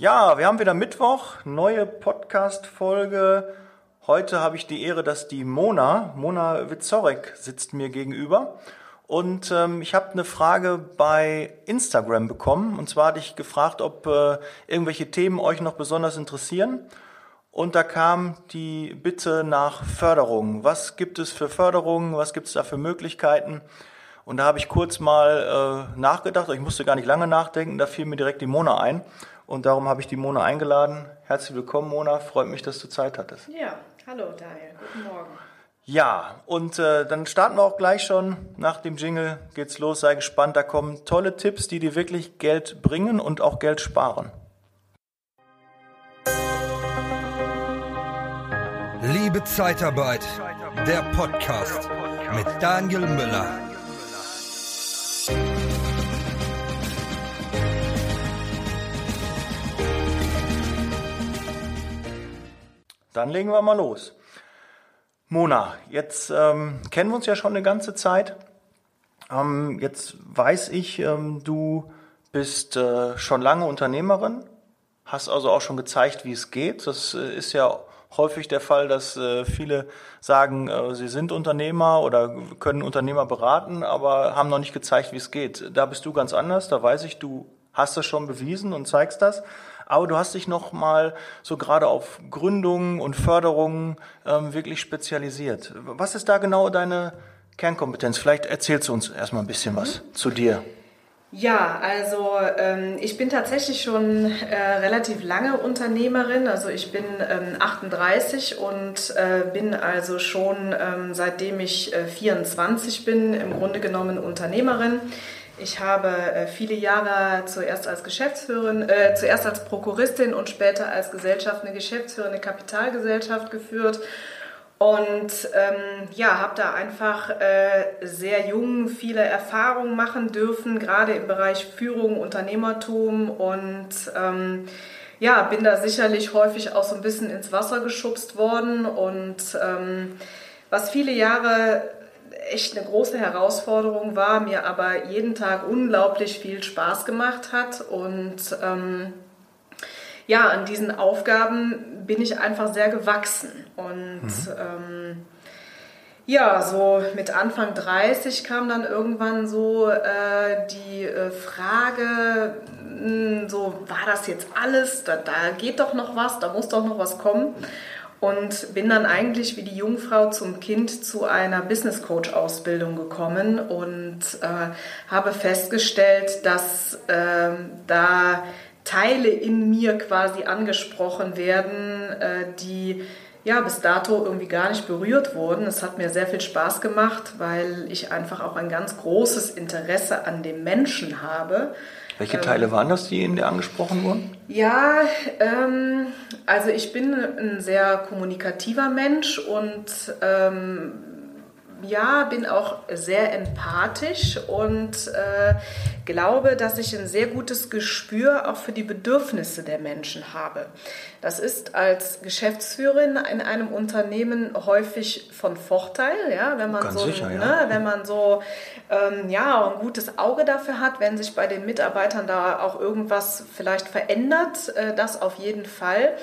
Ja, wir haben wieder Mittwoch, neue Podcast-Folge. Heute habe ich die Ehre, dass die Mona, Mona Witzorek, sitzt mir gegenüber. Und ähm, ich habe eine Frage bei Instagram bekommen. Und zwar hatte ich gefragt, ob äh, irgendwelche Themen euch noch besonders interessieren. Und da kam die Bitte nach Förderung. Was gibt es für Förderungen? Was gibt es da für Möglichkeiten? Und da habe ich kurz mal äh, nachgedacht. Ich musste gar nicht lange nachdenken. Da fiel mir direkt die Mona ein. Und darum habe ich die Mona eingeladen. Herzlich willkommen, Mona. Freut mich, dass du Zeit hattest. Ja, hallo Daniel. Guten Morgen. Ja, und äh, dann starten wir auch gleich schon. Nach dem Jingle geht's los. Sei gespannt. Da kommen tolle Tipps, die dir wirklich Geld bringen und auch Geld sparen. Liebe Zeitarbeit, der Podcast mit Daniel Müller. Dann legen wir mal los. Mona, jetzt ähm, kennen wir uns ja schon eine ganze Zeit. Ähm, jetzt weiß ich, ähm, du bist äh, schon lange Unternehmerin, hast also auch schon gezeigt, wie es geht. Das äh, ist ja häufig der Fall, dass äh, viele sagen, äh, sie sind Unternehmer oder können Unternehmer beraten, aber haben noch nicht gezeigt, wie es geht. Da bist du ganz anders. Da weiß ich, du hast das schon bewiesen und zeigst das. Aber du hast dich noch mal so gerade auf Gründungen und Förderungen ähm, wirklich spezialisiert. Was ist da genau deine Kernkompetenz? Vielleicht erzählst du uns erstmal ein bisschen was mhm. zu dir. Ja, also ähm, ich bin tatsächlich schon äh, relativ lange Unternehmerin. Also ich bin ähm, 38 und äh, bin also schon ähm, seitdem ich äh, 24 bin im Grunde genommen Unternehmerin. Ich habe äh, viele Jahre zuerst als Geschäftsführerin, äh, zuerst als Prokuristin und später als Gesellschaft eine geschäftsführende Kapitalgesellschaft geführt. Und ähm, ja, habe da einfach äh, sehr jung viele Erfahrungen machen dürfen, gerade im Bereich Führung, Unternehmertum. Und ähm, ja, bin da sicherlich häufig auch so ein bisschen ins Wasser geschubst worden. Und ähm, was viele Jahre echt eine große Herausforderung war, mir aber jeden Tag unglaublich viel Spaß gemacht hat und ähm, ja, an diesen Aufgaben bin ich einfach sehr gewachsen. Und mhm. ähm, ja, so mit Anfang 30 kam dann irgendwann so äh, die äh, Frage, mh, hm, so war das jetzt alles, da, da geht doch noch was, da muss doch noch was kommen. Und bin dann eigentlich wie die Jungfrau zum Kind zu einer Business Coach Ausbildung gekommen und äh, habe festgestellt, dass äh, da Teile in mir quasi angesprochen werden, äh, die ja bis dato irgendwie gar nicht berührt wurden. Es hat mir sehr viel Spaß gemacht, weil ich einfach auch ein ganz großes Interesse an dem Menschen habe. Welche Teile ähm, waren das, die in dir angesprochen wurden? Ja, ähm, also ich bin ein sehr kommunikativer Mensch und ähm, ja, bin auch sehr empathisch und äh, glaube, dass ich ein sehr gutes Gespür auch für die Bedürfnisse der Menschen habe. Das ist als Geschäftsführerin in einem Unternehmen häufig von Vorteil, ja, wenn man Ganz so, sicher, ja. ne, wenn man so ähm, ja, ein gutes Auge dafür hat, wenn sich bei den Mitarbeitern da auch irgendwas vielleicht verändert, äh, das auf jeden Fall.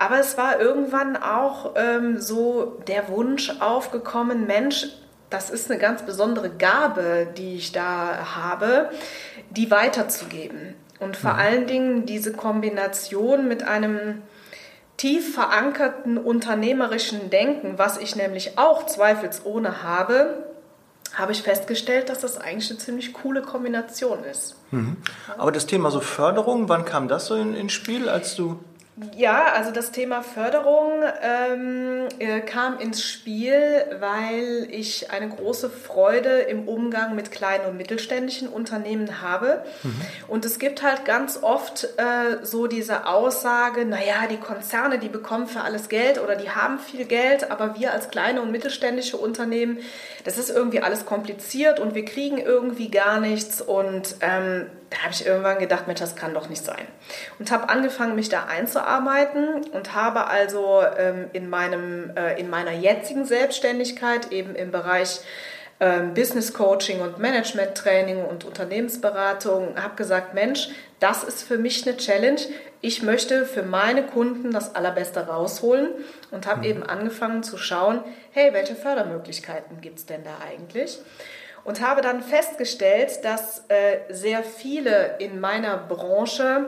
Aber es war irgendwann auch ähm, so der Wunsch aufgekommen, Mensch, das ist eine ganz besondere Gabe, die ich da habe, die weiterzugeben. Und vor mhm. allen Dingen diese Kombination mit einem tief verankerten unternehmerischen Denken, was ich nämlich auch zweifelsohne habe, habe ich festgestellt, dass das eigentlich eine ziemlich coole Kombination ist. Mhm. Aber das Thema so Förderung, wann kam das so in, ins Spiel, als du ja, also das Thema Förderung ähm, äh, kam ins Spiel, weil ich eine große Freude im Umgang mit kleinen und mittelständischen Unternehmen habe. Mhm. Und es gibt halt ganz oft äh, so diese Aussage, naja, die Konzerne, die bekommen für alles Geld oder die haben viel Geld, aber wir als kleine und mittelständische Unternehmen, das ist irgendwie alles kompliziert und wir kriegen irgendwie gar nichts. Und ähm, da habe ich irgendwann gedacht, Mensch, das kann doch nicht sein. Und habe angefangen, mich da einzuarbeiten und habe also ähm, in, meinem, äh, in meiner jetzigen Selbstständigkeit eben im Bereich ähm, Business Coaching und Management Training und Unternehmensberatung, habe gesagt, Mensch, das ist für mich eine Challenge. Ich möchte für meine Kunden das Allerbeste rausholen und habe mhm. eben angefangen zu schauen, hey, welche Fördermöglichkeiten gibt es denn da eigentlich? Und habe dann festgestellt, dass äh, sehr viele in meiner Branche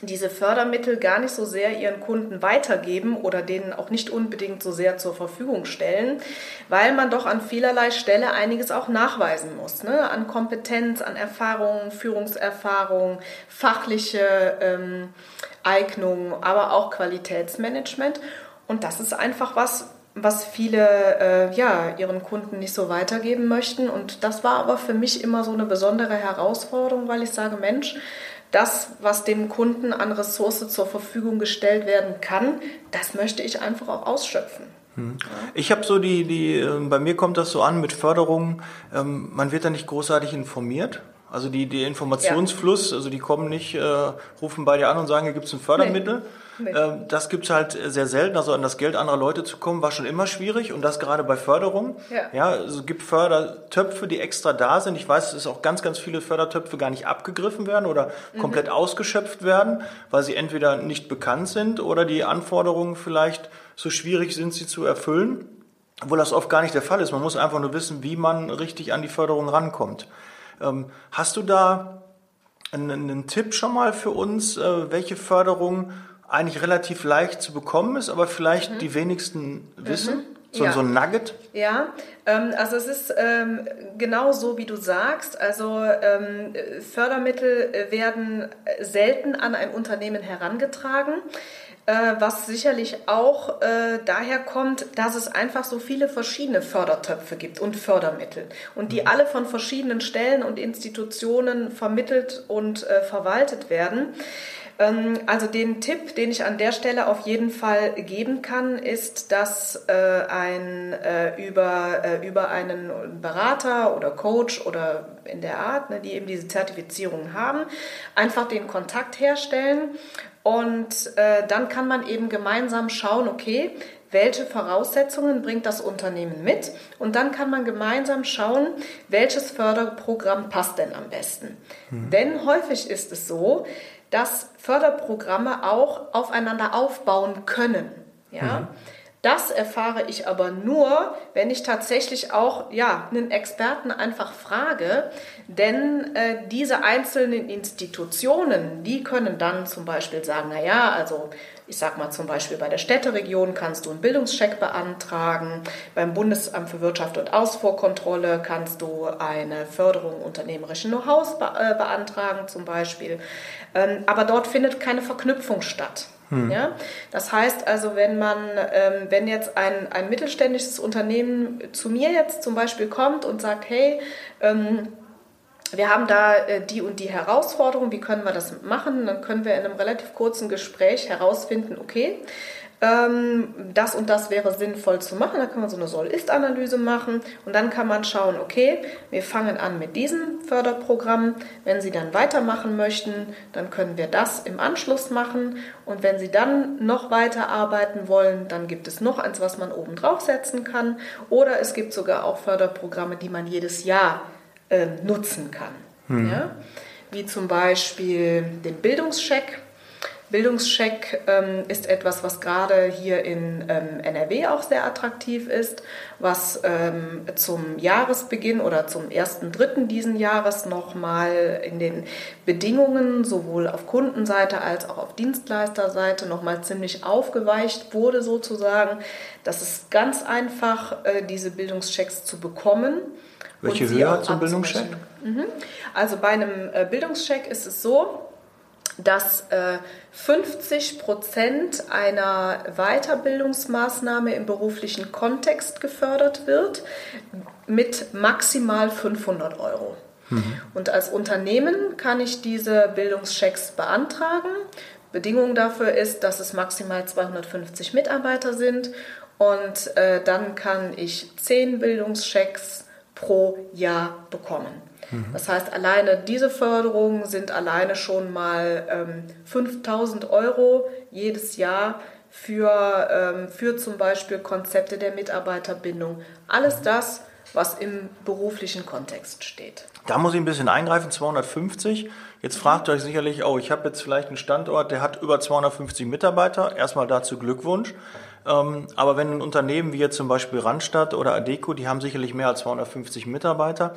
diese Fördermittel gar nicht so sehr ihren Kunden weitergeben oder denen auch nicht unbedingt so sehr zur Verfügung stellen, weil man doch an vielerlei Stelle einiges auch nachweisen muss. Ne? An Kompetenz, an Erfahrung, Führungserfahrung, fachliche ähm, Eignung, aber auch Qualitätsmanagement. Und das ist einfach was, was viele äh, ja, ihren Kunden nicht so weitergeben möchten. Und das war aber für mich immer so eine besondere Herausforderung, weil ich sage, Mensch, das, was dem Kunden an Ressource zur Verfügung gestellt werden kann, das möchte ich einfach auch ausschöpfen. Hm. Ich habe so die, die, ähm, bei mir kommt das so an mit Förderungen, ähm, man wird da nicht großartig informiert. Also die, die Informationsfluss, also die kommen nicht, äh, rufen bei dir an und sagen, hier gibt es ein Fördermittel. Nee. Nee. Ähm, das gibt's halt sehr selten. Also an das Geld anderer Leute zu kommen, war schon immer schwierig. Und das gerade bei Förderung. Ja. ja also es gibt Fördertöpfe, die extra da sind. Ich weiß, dass auch ganz, ganz viele Fördertöpfe gar nicht abgegriffen werden oder mhm. komplett ausgeschöpft werden, weil sie entweder nicht bekannt sind oder die Anforderungen vielleicht so schwierig sind, sie zu erfüllen. Obwohl das oft gar nicht der Fall ist. Man muss einfach nur wissen, wie man richtig an die Förderung rankommt. Ähm, hast du da einen, einen, Tipp schon mal für uns, äh, welche Förderung eigentlich relativ leicht zu bekommen ist, aber vielleicht mhm. die wenigsten wissen? Mhm. So, ja. so ein Nugget? Ja, ähm, also es ist ähm, genau so, wie du sagst. Also ähm, Fördermittel werden selten an ein Unternehmen herangetragen. Äh, was sicherlich auch äh, daher kommt, dass es einfach so viele verschiedene Fördertöpfe gibt und Fördermittel und die mhm. alle von verschiedenen Stellen und Institutionen vermittelt und äh, verwaltet werden. Ähm, also den Tipp, den ich an der Stelle auf jeden Fall geben kann, ist, dass äh, ein äh, über, äh, über einen Berater oder Coach oder in der Art, ne, die eben diese Zertifizierung haben, einfach den Kontakt herstellen und äh, dann kann man eben gemeinsam schauen, okay, welche Voraussetzungen bringt das Unternehmen mit und dann kann man gemeinsam schauen, welches Förderprogramm passt denn am besten. Mhm. Denn häufig ist es so, dass Förderprogramme auch aufeinander aufbauen können. Ja? Mhm. Das erfahre ich aber nur, wenn ich tatsächlich auch ja, einen Experten einfach frage, denn äh, diese einzelnen Institutionen, die können dann zum Beispiel sagen, naja, also ich sag mal zum Beispiel bei der Städteregion kannst du einen Bildungscheck beantragen, beim Bundesamt für Wirtschaft und Ausfuhrkontrolle kannst du eine Förderung unternehmerischen Know-hows äh, beantragen zum Beispiel. Ähm, aber dort findet keine Verknüpfung statt. Hm. Ja? Das heißt also, wenn man, ähm, wenn jetzt ein, ein mittelständisches Unternehmen zu mir jetzt zum Beispiel kommt und sagt, hey, ähm, wir haben da äh, die und die Herausforderung, wie können wir das machen? Dann können wir in einem relativ kurzen Gespräch herausfinden, okay, ähm, das und das wäre sinnvoll zu machen. Da kann man so eine Soll-Ist-Analyse machen und dann kann man schauen, okay, wir fangen an mit diesem Förderprogramm. Wenn Sie dann weitermachen möchten, dann können wir das im Anschluss machen und wenn Sie dann noch weiter arbeiten wollen, dann gibt es noch eins, was man oben draufsetzen kann oder es gibt sogar auch Förderprogramme, die man jedes Jahr äh, nutzen kann. Hm. Ja? Wie zum Beispiel den Bildungscheck. Bildungscheck ähm, ist etwas, was gerade hier in ähm, NRW auch sehr attraktiv ist, was ähm, zum Jahresbeginn oder zum ersten Dritten diesen Jahres nochmal in den Bedingungen sowohl auf Kundenseite als auch auf Dienstleisterseite nochmal ziemlich aufgeweicht wurde sozusagen. Das ist ganz einfach, äh, diese Bildungschecks zu bekommen. Welche Höhe hat so ein Bildungscheck? Mhm. Also bei einem äh, Bildungscheck ist es so, dass 50 äh, Prozent einer Weiterbildungsmaßnahme im beruflichen Kontext gefördert wird mit maximal 500 Euro. Mhm. Und als Unternehmen kann ich diese Bildungschecks beantragen. Bedingung dafür ist, dass es maximal 250 Mitarbeiter sind und äh, dann kann ich 10 Bildungschecks pro Jahr bekommen. Mhm. Das heißt, alleine diese Förderungen sind alleine schon mal ähm, 5000 Euro jedes Jahr für, ähm, für zum Beispiel Konzepte der Mitarbeiterbindung. Alles mhm. das was im beruflichen Kontext steht. Da muss ich ein bisschen eingreifen, 250. Jetzt fragt ihr euch sicherlich, oh, ich habe jetzt vielleicht einen Standort, der hat über 250 Mitarbeiter. Erstmal dazu Glückwunsch. Ähm, aber wenn ein Unternehmen wie jetzt zum Beispiel Randstadt oder Adeco, die haben sicherlich mehr als 250 Mitarbeiter.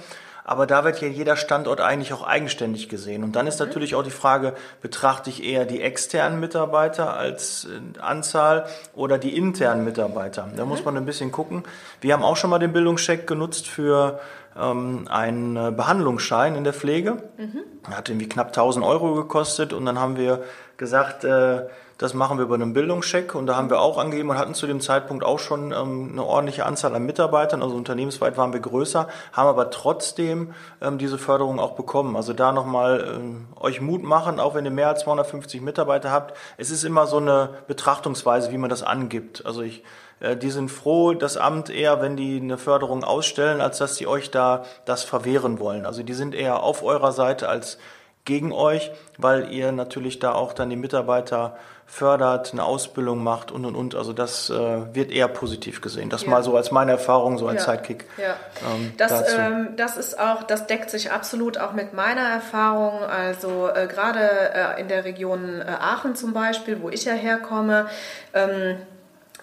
Aber da wird ja jeder Standort eigentlich auch eigenständig gesehen. Und dann ist natürlich auch die Frage, betrachte ich eher die externen Mitarbeiter als äh, Anzahl oder die internen Mitarbeiter? Da muss man ein bisschen gucken. Wir haben auch schon mal den Bildungscheck genutzt für ähm, einen äh, Behandlungsschein in der Pflege. Mhm. Hat irgendwie knapp 1000 Euro gekostet und dann haben wir gesagt, äh, das machen wir über einen Bildungscheck und da haben wir auch angegeben und hatten zu dem Zeitpunkt auch schon ähm, eine ordentliche Anzahl an Mitarbeitern, also unternehmensweit waren wir größer, haben aber trotzdem ähm, diese Förderung auch bekommen. Also da nochmal ähm, euch Mut machen, auch wenn ihr mehr als 250 Mitarbeiter habt. Es ist immer so eine Betrachtungsweise, wie man das angibt. Also ich die sind froh, das Amt eher, wenn die eine Förderung ausstellen, als dass sie euch da das verwehren wollen. Also die sind eher auf eurer Seite als gegen euch, weil ihr natürlich da auch dann die Mitarbeiter fördert, eine Ausbildung macht und und und. Also das äh, wird eher positiv gesehen. Das ja. mal so als meine Erfahrung, so als ja. Sidekick. Ja. Ähm, das, ähm, das ist auch, das deckt sich absolut auch mit meiner Erfahrung. Also äh, gerade äh, in der Region äh, Aachen zum Beispiel, wo ich ja herkomme. Ähm,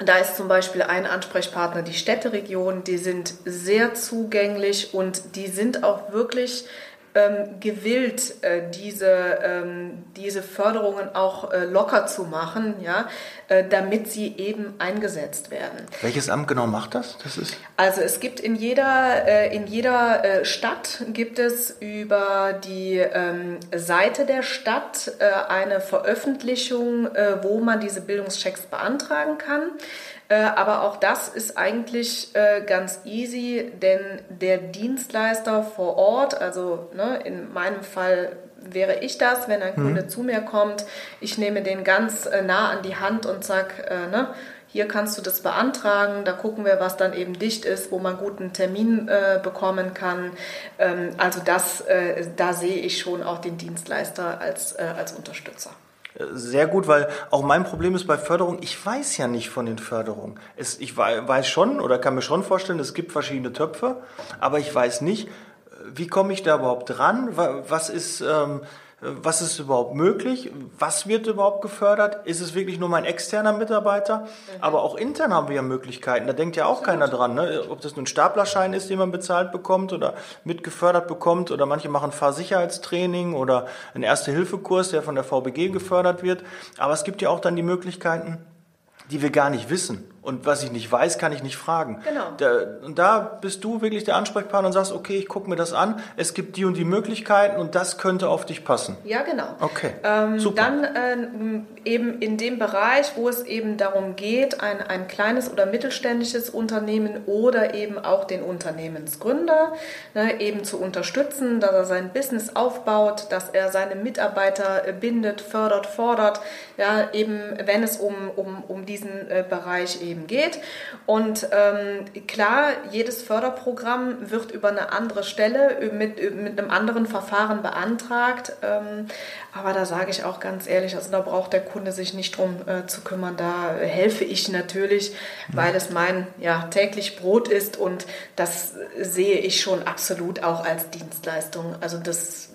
da ist zum Beispiel ein Ansprechpartner die Städteregion, die sind sehr zugänglich und die sind auch wirklich ähm, gewillt, äh, diese, ähm, diese Förderungen auch äh, locker zu machen, ja, äh, damit sie eben eingesetzt werden. Welches Amt genau macht das? das ist also es gibt in jeder, äh, in jeder äh, Stadt gibt es über die ähm, Seite der Stadt äh, eine Veröffentlichung, wo man diese Bildungschecks beantragen kann. Äh, aber auch das ist eigentlich äh, ganz easy, denn der Dienstleister vor Ort, also ne, in meinem Fall wäre ich das, wenn ein mhm. Kunde zu mir kommt, ich nehme den ganz äh, nah an die Hand und sage, ne, hier kannst du das beantragen, da gucken wir, was dann eben dicht ist, wo man guten Termin äh, bekommen kann. Ähm, also das, äh, da sehe ich schon auch den Dienstleister als, äh, als Unterstützer sehr gut, weil auch mein Problem ist bei Förderung, ich weiß ja nicht von den Förderungen. Es, ich weiß schon oder kann mir schon vorstellen, es gibt verschiedene Töpfe, aber ich weiß nicht, wie komme ich da überhaupt dran? Was ist, ähm, was ist überhaupt möglich? Was wird überhaupt gefördert? Ist es wirklich nur mein externer Mitarbeiter? Mhm. Aber auch intern haben wir ja Möglichkeiten. Da denkt ja auch keiner dran. Ne? Ob das nun ein Staplerschein ist, den man bezahlt bekommt oder mitgefördert bekommt oder manche machen Fahrsicherheitstraining oder einen Erste-Hilfe-Kurs, der von der VBG gefördert wird. Aber es gibt ja auch dann die Möglichkeiten, die wir gar nicht wissen. Und was ich nicht weiß, kann ich nicht fragen. Genau. Da, und da bist du wirklich der Ansprechpartner und sagst, okay, ich gucke mir das an, es gibt die und die Möglichkeiten und das könnte auf dich passen. Ja, genau. Okay. Ähm, Super. Dann äh, eben in dem Bereich, wo es eben darum geht, ein, ein kleines oder mittelständisches Unternehmen oder eben auch den Unternehmensgründer ne, eben zu unterstützen, dass er sein Business aufbaut, dass er seine Mitarbeiter äh, bindet, fördert, fordert, ja, eben wenn es um, um, um diesen äh, Bereich eben eben geht. Und ähm, klar, jedes Förderprogramm wird über eine andere Stelle mit, mit einem anderen Verfahren beantragt. Ähm, aber da sage ich auch ganz ehrlich, also da braucht der Kunde sich nicht drum äh, zu kümmern. Da helfe ich natürlich, weil es mein ja, täglich Brot ist und das sehe ich schon absolut auch als Dienstleistung. Also das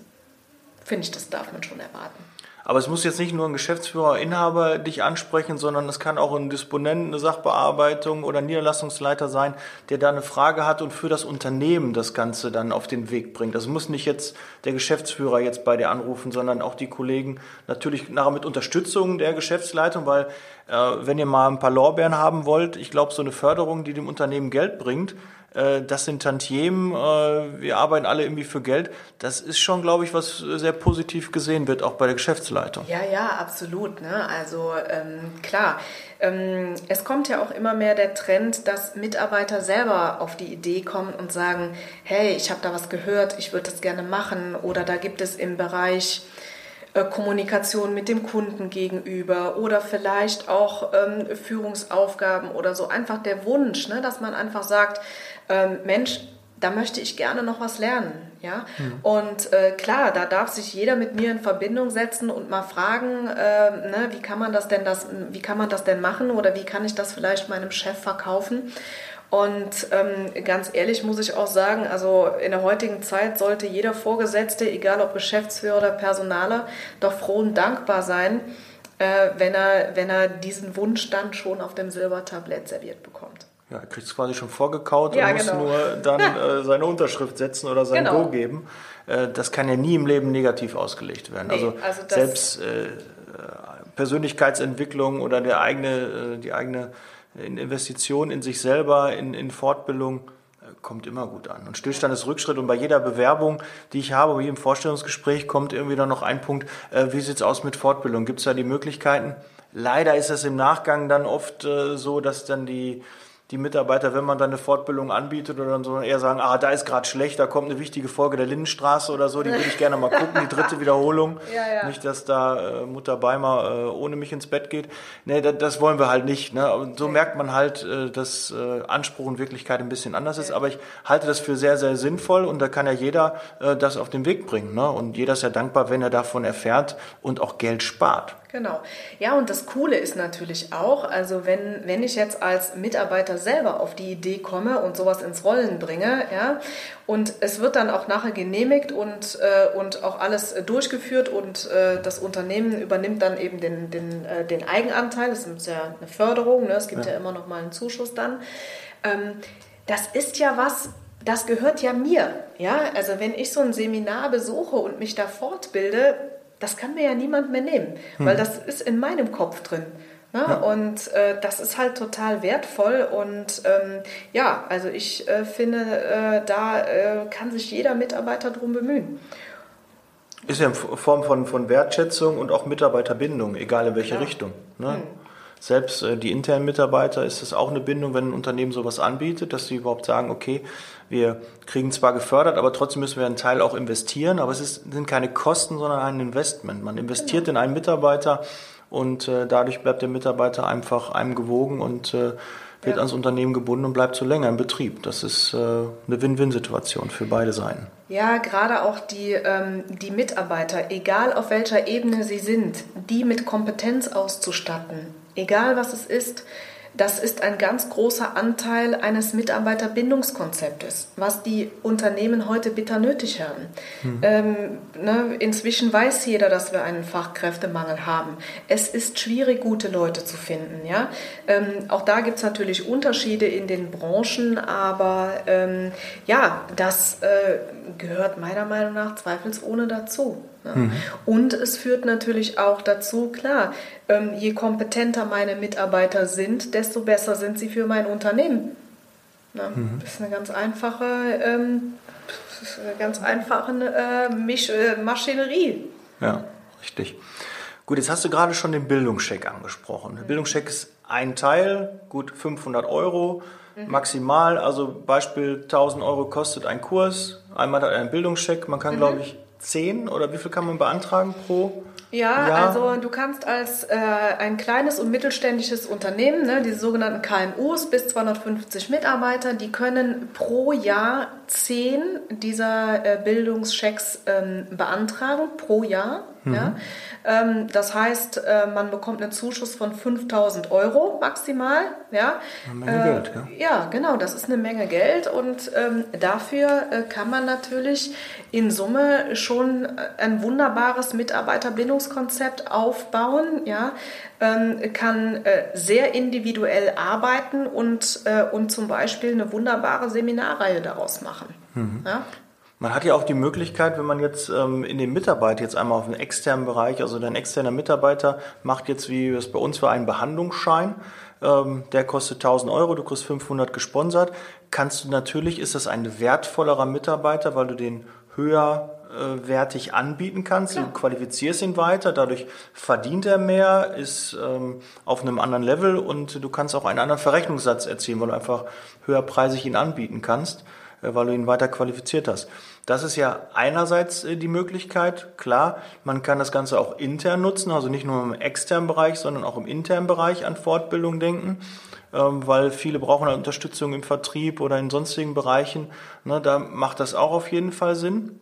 finde ich, das darf man schon erwarten. Aber es muss jetzt nicht nur ein Geschäftsführer, Inhaber dich ansprechen, sondern es kann auch ein Disponent, eine Sachbearbeitung oder Niederlassungsleiter sein, der da eine Frage hat und für das Unternehmen das Ganze dann auf den Weg bringt. Das muss nicht jetzt der Geschäftsführer jetzt bei dir anrufen, sondern auch die Kollegen natürlich nachher mit Unterstützung der Geschäftsleitung, weil äh, wenn ihr mal ein paar Lorbeeren haben wollt, ich glaube, so eine Förderung, die dem Unternehmen Geld bringt, äh, das sind Tantiemen, äh, wir arbeiten alle irgendwie für Geld. Das ist schon, glaube ich, was sehr positiv gesehen wird, auch bei der Geschäftsleitung. Ja, ja, absolut. Ne? Also ähm, klar, ähm, es kommt ja auch immer mehr der Trend, dass Mitarbeiter selber auf die Idee kommen und sagen, hey, ich habe da was gehört, ich würde das gerne machen. Oder da gibt es im Bereich äh, Kommunikation mit dem Kunden gegenüber oder vielleicht auch ähm, Führungsaufgaben oder so. Einfach der Wunsch, ne, dass man einfach sagt, ähm, Mensch, da möchte ich gerne noch was lernen. Ja? Mhm. Und äh, klar, da darf sich jeder mit mir in Verbindung setzen und mal fragen, äh, ne, wie kann man das denn das, wie kann man das denn machen oder wie kann ich das vielleicht meinem Chef verkaufen? Und ähm, ganz ehrlich muss ich auch sagen, also in der heutigen Zeit sollte jeder Vorgesetzte, egal ob Geschäftsführer oder Personaler, doch froh und dankbar sein, äh, wenn, er, wenn er diesen Wunsch dann schon auf dem Silbertablett serviert bekommt. Ja, er kriegt es quasi schon vorgekaut Ja, und muss genau. nur dann äh, seine Unterschrift setzen oder sein Genau. Go geben. Äh, das kann ja nie im Leben negativ ausgelegt werden. Nee, also, also selbst äh, Persönlichkeitsentwicklung oder der eigene, äh, die eigene Investition in sich selber, in, in Fortbildung, äh, kommt immer gut an. Und Stillstand ist Rückschritt. Und bei jeder Bewerbung, die ich habe, bei jedem Vorstellungsgespräch, kommt irgendwie dann noch ein Punkt, äh, wie sieht's aus mit Fortbildung? Gibt es da die Möglichkeiten? Leider ist es im Nachgang dann oft äh, so, dass dann die, die Mitarbeiter, wenn man dann eine Fortbildung anbietet oder dann so eher sagen, ah, da ist gerade schlecht, da kommt eine wichtige Folge der Lindenstraße oder so, die würde ich gerne mal gucken, die dritte Wiederholung. Ja, ja. Nicht, dass da äh, Mutter Beimer äh, ohne mich ins Bett geht. Nee, das, das wollen wir halt nicht. Ne? Und so merkt man halt, äh, dass Anspruch und Wirklichkeit ein bisschen anders ist. Aber ich halte das für sehr, sehr sinnvoll und da kann ja jeder das auf den Weg bringen. Ne? Und jeder ist ja dankbar, wenn er davon erfährt und auch Geld spart. Genau. Ja, und das Coole ist natürlich auch, also wenn, wenn ich jetzt als Mitarbeiter selber auf die Idee komme und sowas ins Rollen bringe, ja, und es wird dann auch nachher genehmigt und, äh, und auch alles äh, durchgeführt und äh, das Unternehmen übernimmt dann eben den, den, äh, den Eigenanteil, das ist ja eine Förderung, ne? es gibt ja, immer noch mal einen Zuschuss dann. Ähm, das ist ja was, das gehört ja mir. Ja? Also wenn ich so ein Seminar besuche und mich da fortbilde, das kann mir ja niemand mehr nehmen, weil das ist in meinem Kopf drin. Ne? Und äh, das ist halt total wertvoll. Und ähm, ja, also ich äh, finde, äh, da äh, kann sich jeder Mitarbeiter drum bemühen. Ist ja in Form von, von Wertschätzung und auch Mitarbeiterbindung, egal in welche Ja. Richtung. Ne? Selbst äh, die internen Mitarbeiter ist es auch eine Bindung, wenn ein Unternehmen sowas anbietet, dass sie überhaupt sagen, okay, wir kriegen zwar gefördert, aber trotzdem müssen wir einen Teil auch investieren, aber es ist, sind keine Kosten, sondern ein Investment. Man investiert in einen Mitarbeiter und äh, dadurch bleibt der Mitarbeiter einfach einem gewogen und äh, wird Ja. ans Unternehmen gebunden und bleibt so länger im Betrieb. Das ist äh, eine Win-Win-Situation für beide Seiten. Ja, gerade auch die, ähm, die Mitarbeiter, egal auf welcher Ebene sie sind, die mit Kompetenz auszustatten, egal was es ist, das ist ein ganz großer Anteil eines Mitarbeiterbindungskonzeptes, was die Unternehmen heute bitter nötig haben. Ähm, ne, inzwischen weiß jeder, dass wir einen Fachkräftemangel haben. Es ist schwierig, gute Leute zu finden. Ja? Ähm, auch da gibt es natürlich Unterschiede in den Branchen, aber ähm, ja, das äh, gehört meiner Meinung nach zweifelsohne dazu. Ne? Und es führt natürlich auch dazu, klar, ähm, je kompetenter meine Mitarbeiter sind, desto besser sind sie für mein Unternehmen. Ne? Das ist eine ganz einfache, ähm, eine ganz einfache äh, Misch, äh, Maschinerie. Ja, richtig. Gut, jetzt hast du gerade schon den Bildungscheck angesprochen. Der Bildungscheck ist ein Teil, gut 500 Euro maximal. Also Beispiel 1000 Euro kostet ein Kurs. Einmal hat er einen Bildungscheck. Man kann, glaube ich, 10 oder wie viel kann man beantragen pro? Ja, Jahr? also du kannst als äh, ein kleines und mittelständisches Unternehmen, ne, diese sogenannten KMUs bis 250 Mitarbeiter, die können pro Jahr 10 dieser äh, Bildungschecks ähm, beantragen, pro Jahr. Ja? Ähm, das heißt, äh, man bekommt einen Zuschuss von 5000 Euro maximal. Ja? Eine Menge Geld, ja. Ja, genau, das ist eine Menge Geld und ähm, dafür äh, kann man natürlich in Summe schon äh, ein wunderbares Mitarbeiterbindungskonzept aufbauen, ja, ähm, kann äh, sehr individuell arbeiten und, äh, und zum Beispiel eine wunderbare Seminarreihe daraus machen. Ja? Man hat ja auch die Möglichkeit, wenn man jetzt ähm, in den Mitarbeit jetzt einmal auf den externen Bereich, also dein externer Mitarbeiter macht jetzt, wie es bei uns war, einen Behandlungsschein. Ähm, der kostet 1000 Euro, du kriegst 500 gesponsert. Kannst du natürlich, ist das ein wertvollerer Mitarbeiter, weil du den höher äh, wertig anbieten kannst. Du qualifizierst ihn weiter, dadurch verdient er mehr, ist ähm, auf einem anderen Level und du kannst auch einen anderen Verrechnungssatz erzielen, weil du einfach höherpreisig ihn anbieten kannst, weil du ihn weiter qualifiziert hast. Das ist ja einerseits äh, die Möglichkeit, klar, man kann das Ganze auch intern nutzen, also nicht nur im externen Bereich, sondern auch im internen Bereich an Fortbildung denken, ähm, weil viele brauchen halt Unterstützung im Vertrieb oder in sonstigen Bereichen. Ne, da macht das auch auf jeden Fall Sinn.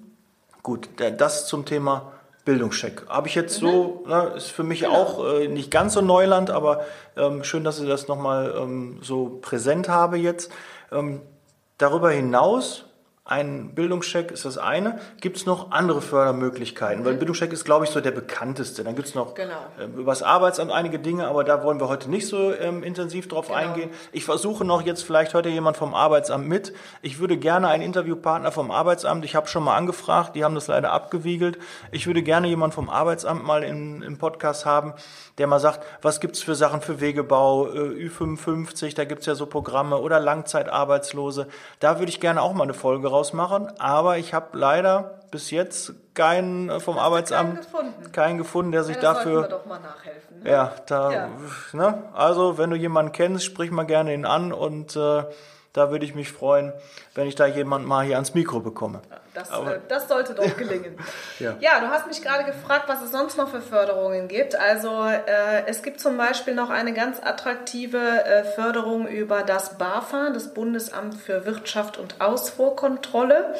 Gut, das zum Thema Bildungscheck. Habe ich jetzt so, ne, ist für mich genau. auch äh, nicht ganz so Neuland, aber ähm, schön, dass ich das nochmal ähm, so präsent habe jetzt. Ähm, darüber hinaus ein Bildungscheck ist das eine. Gibt es noch andere Fördermöglichkeiten? Weil Bildungscheck ist, glaube ich, so der bekannteste. Dann gibt es noch genau. äh, über das Arbeitsamt einige Dinge, aber da wollen wir heute nicht so ähm, intensiv drauf genau. eingehen. Ich versuche noch jetzt, vielleicht heute jemand vom Arbeitsamt mit. Ich würde gerne einen Interviewpartner vom Arbeitsamt, ich habe schon mal angefragt, die haben das leider abgewiegelt. Ich würde gerne jemand vom Arbeitsamt mal in, im Podcast haben, der mal sagt, was gibt es für Sachen für Wegebau, äh, Ü55, da gibt es ja so Programme oder Langzeitarbeitslose. Da würde ich gerne auch mal eine Folge rausmachen, aber ich habe leider bis jetzt keinen äh, vom Hast Arbeitsamt keinen gefunden? keinen gefunden, der sich ja, dafür. Doch mal nachhelfen. Ne? Ja, da, ja. Ne? also wenn du jemanden kennst, sprich mal gerne ihn an und äh, da würde ich mich freuen, wenn ich da jemand mal hier ans Mikro bekomme. Das, äh, das sollte doch gelingen. ja. ja. du hast mich gerade gefragt, was es sonst noch für Förderungen gibt. Also äh, es gibt zum Beispiel noch eine ganz attraktive äh, Förderung über das BAFA, das Bundesamt für Wirtschaft und Ausfuhrkontrolle.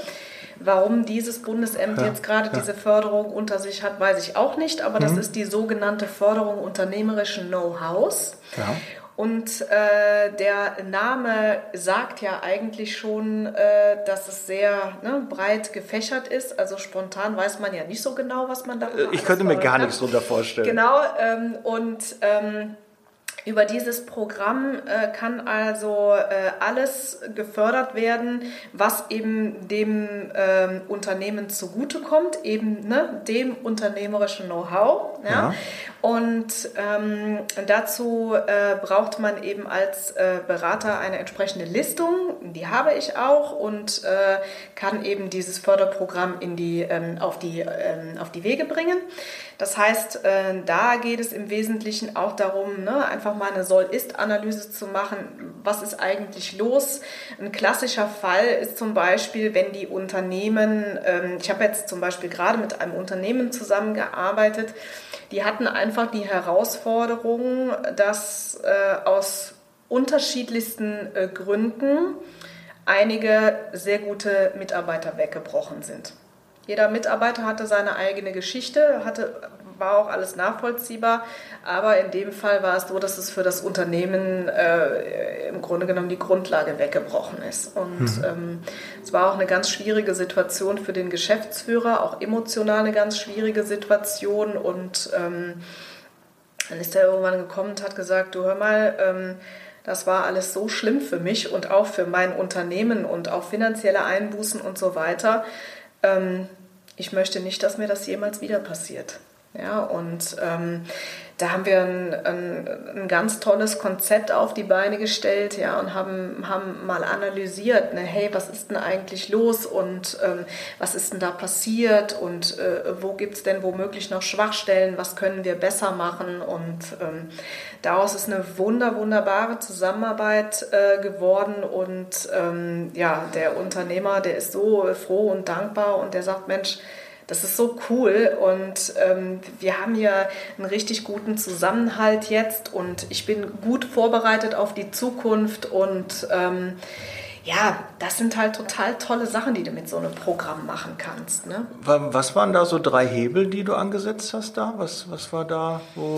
Warum dieses Bundesamt ja, jetzt gerade ja. diese Förderung unter sich hat, weiß ich auch nicht, aber mhm. das ist die sogenannte Förderung unternehmerischen Know-hows. Ja. Und äh, der Name sagt ja eigentlich schon, äh, dass es sehr ne, breit gefächert ist. Also spontan weiß man ja nicht so genau, was man da. Ich könnte mir gar nichts darunter vorstellen. Genau. Ähm, und ähm, über dieses Programm äh, kann also äh, alles gefördert werden, was eben dem ähm, Unternehmen zugutekommt, eben ne, dem unternehmerischen Know-how. Ja? ja? Und ähm, dazu äh, braucht man eben als äh, Berater eine entsprechende Listung, die habe ich auch und äh, kann eben dieses Förderprogramm in die, ähm, auf, die, ähm, auf die Wege bringen. Das heißt, äh, da geht es im Wesentlichen auch darum, ne, einfach mal eine Soll-Ist-Analyse zu machen. Was ist eigentlich los? Ein klassischer Fall ist zum Beispiel, wenn die Unternehmen, ähm, ich habe jetzt zum Beispiel gerade mit einem Unternehmen zusammengearbeitet, die hatten einfach die Herausforderung, dass äh, aus unterschiedlichsten äh, Gründen einige sehr gute Mitarbeiter weggebrochen sind. Jeder Mitarbeiter hatte seine eigene Geschichte, hatte, war auch alles nachvollziehbar, aber in dem Fall war es so, dass es für das Unternehmen äh, im Grunde genommen die Grundlage weggebrochen ist. Und mhm. ähm, es war auch eine ganz schwierige Situation für den Geschäftsführer, auch emotional eine ganz schwierige Situation. Und ähm, dann ist er irgendwann gekommen und hat gesagt, du hör mal, ähm, das war alles so schlimm für mich und auch für mein Unternehmen und auch finanzielle Einbußen und so weiter ähm, ich möchte nicht, dass mir das jemals wieder passiert. Ja, und ähm, da haben wir ein, ein, ein, ganz tolles Konzept auf die Beine gestellt, ja, und haben, haben mal analysiert, ne, hey, was ist denn eigentlich los und ähm, was ist denn da passiert und äh, wo gibt es denn womöglich noch Schwachstellen, was können wir besser machen? Und ähm, daraus ist eine wunder, wunderbare Zusammenarbeit äh, geworden und ähm, ja, der Unternehmer, der ist so froh und dankbar und der sagt, Mensch, das ist so cool und ähm, wir haben hier einen richtig guten Zusammenhalt jetzt und ich bin gut vorbereitet auf die Zukunft und ähm, ja, das sind halt total tolle Sachen, die du mit so einem Programm machen kannst. Ne? Was waren da so drei Hebel, die du angesetzt hast da? Was, was war da, wo...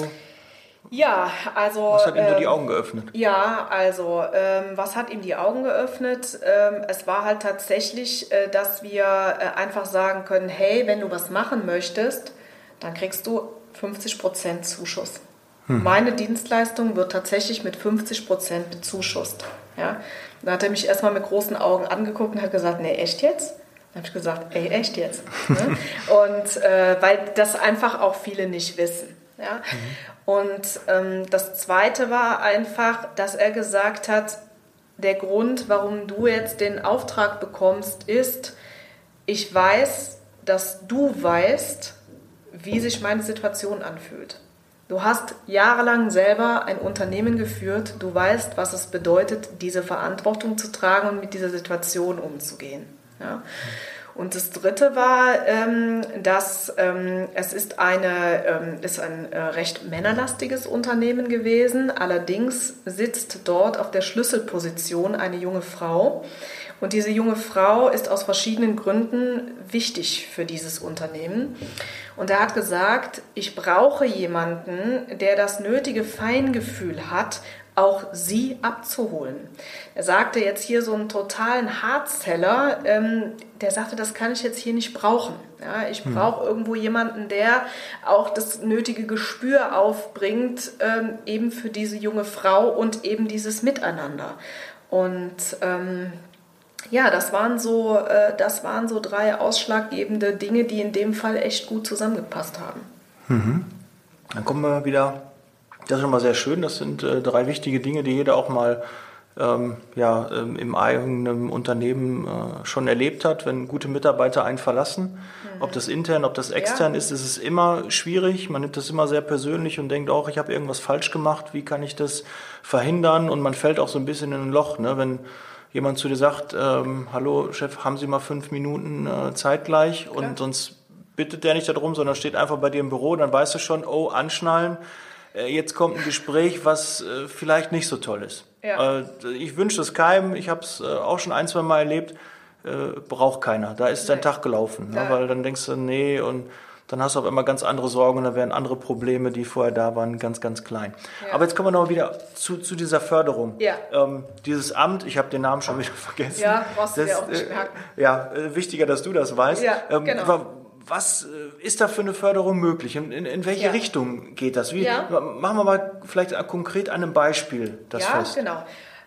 Ja, also. Was hat ihm ähm, die Augen geöffnet? Ja, also, ähm, was hat ihm die Augen geöffnet? Ähm, es war halt tatsächlich, äh, dass wir äh, einfach sagen können: hey, wenn du was machen möchtest, dann kriegst du 50% Zuschuss. Hm. Meine Dienstleistung wird tatsächlich mit 50% bezuschusst. Ja? Da hat er mich erstmal mit großen Augen angeguckt und hat gesagt: nee, echt jetzt? Dann habe ich gesagt: ey, echt jetzt? Ne? und äh, weil das einfach auch viele nicht wissen. Ja? Mhm. Und ähm, das Zweite war einfach, dass er gesagt hat, der Grund, warum du jetzt den Auftrag bekommst, ist, ich weiß, dass du weißt, wie sich meine Situation anfühlt. Du hast jahrelang selber ein Unternehmen geführt, du weißt, was es bedeutet, diese Verantwortung zu tragen und mit dieser Situation umzugehen. Ja? Und das Dritte war, ähm, dass ähm, es ist, eine, ähm, ist ein äh, recht männerlastiges Unternehmen gewesen. Allerdings sitzt dort auf der Schlüsselposition eine junge Frau. Und diese junge Frau ist aus verschiedenen Gründen wichtig für dieses Unternehmen. Und er hat gesagt, ich brauche jemanden, der das nötige Feingefühl hat, auch sie abzuholen. Er sagte jetzt hier so einen totalen Hardseller, ähm, der sagte, das kann ich jetzt hier nicht brauchen. Ja, ich hm. brauche irgendwo jemanden, der auch das nötige Gespür aufbringt, ähm, eben für diese junge Frau und eben dieses Miteinander. Und ähm, ja, das waren so, äh, das waren so drei ausschlaggebende Dinge, die in dem Fall echt gut zusammengepasst haben. Mhm. Dann kommen wir wieder das ist schon mal sehr schön. Das sind äh, drei wichtige Dinge, die jeder auch mal ähm, ja, ähm, im eigenen Unternehmen äh, schon erlebt hat, wenn gute Mitarbeiter einen verlassen. Mhm. Ob das intern, ob das extern ja. ist, ist es immer schwierig. Man nimmt das immer sehr persönlich und denkt auch, ich habe irgendwas falsch gemacht, wie kann ich das verhindern? Und man fällt auch so ein bisschen in ein Loch, ne? wenn jemand zu dir sagt, ähm, hallo Chef, haben Sie mal fünf Minuten äh, zeitgleich Klar. und sonst bittet der nicht darum, sondern steht einfach bei dir im Büro, dann weißt du schon, oh, anschnallen jetzt kommt ein Gespräch, was äh, vielleicht nicht so toll ist. Ja. Äh, ich wünsche es keinem, ich habe es auch schon ein, zwei Mal erlebt, braucht keiner. Da ist dein Tag gelaufen, ne? weil dann denkst du, nee, und dann hast du auf einmal ganz andere Sorgen und dann werden andere Probleme, die vorher da waren, ganz, ganz klein. Ja. Aber jetzt kommen wir noch wieder zu, zu dieser Förderung. Ja. Ähm, dieses Amt, ich habe den Namen schon wieder vergessen. Ja, brauchst du das, dir auch nicht merken. Äh, ja, wichtiger, dass du das weißt. Ja, ähm, genau was äh, ist da für eine Förderung möglich? In, in, in welche ja. Richtung geht das? Wie, ja. Machen wir mal vielleicht konkret an einem Beispiel das ja, fest. Ja, genau.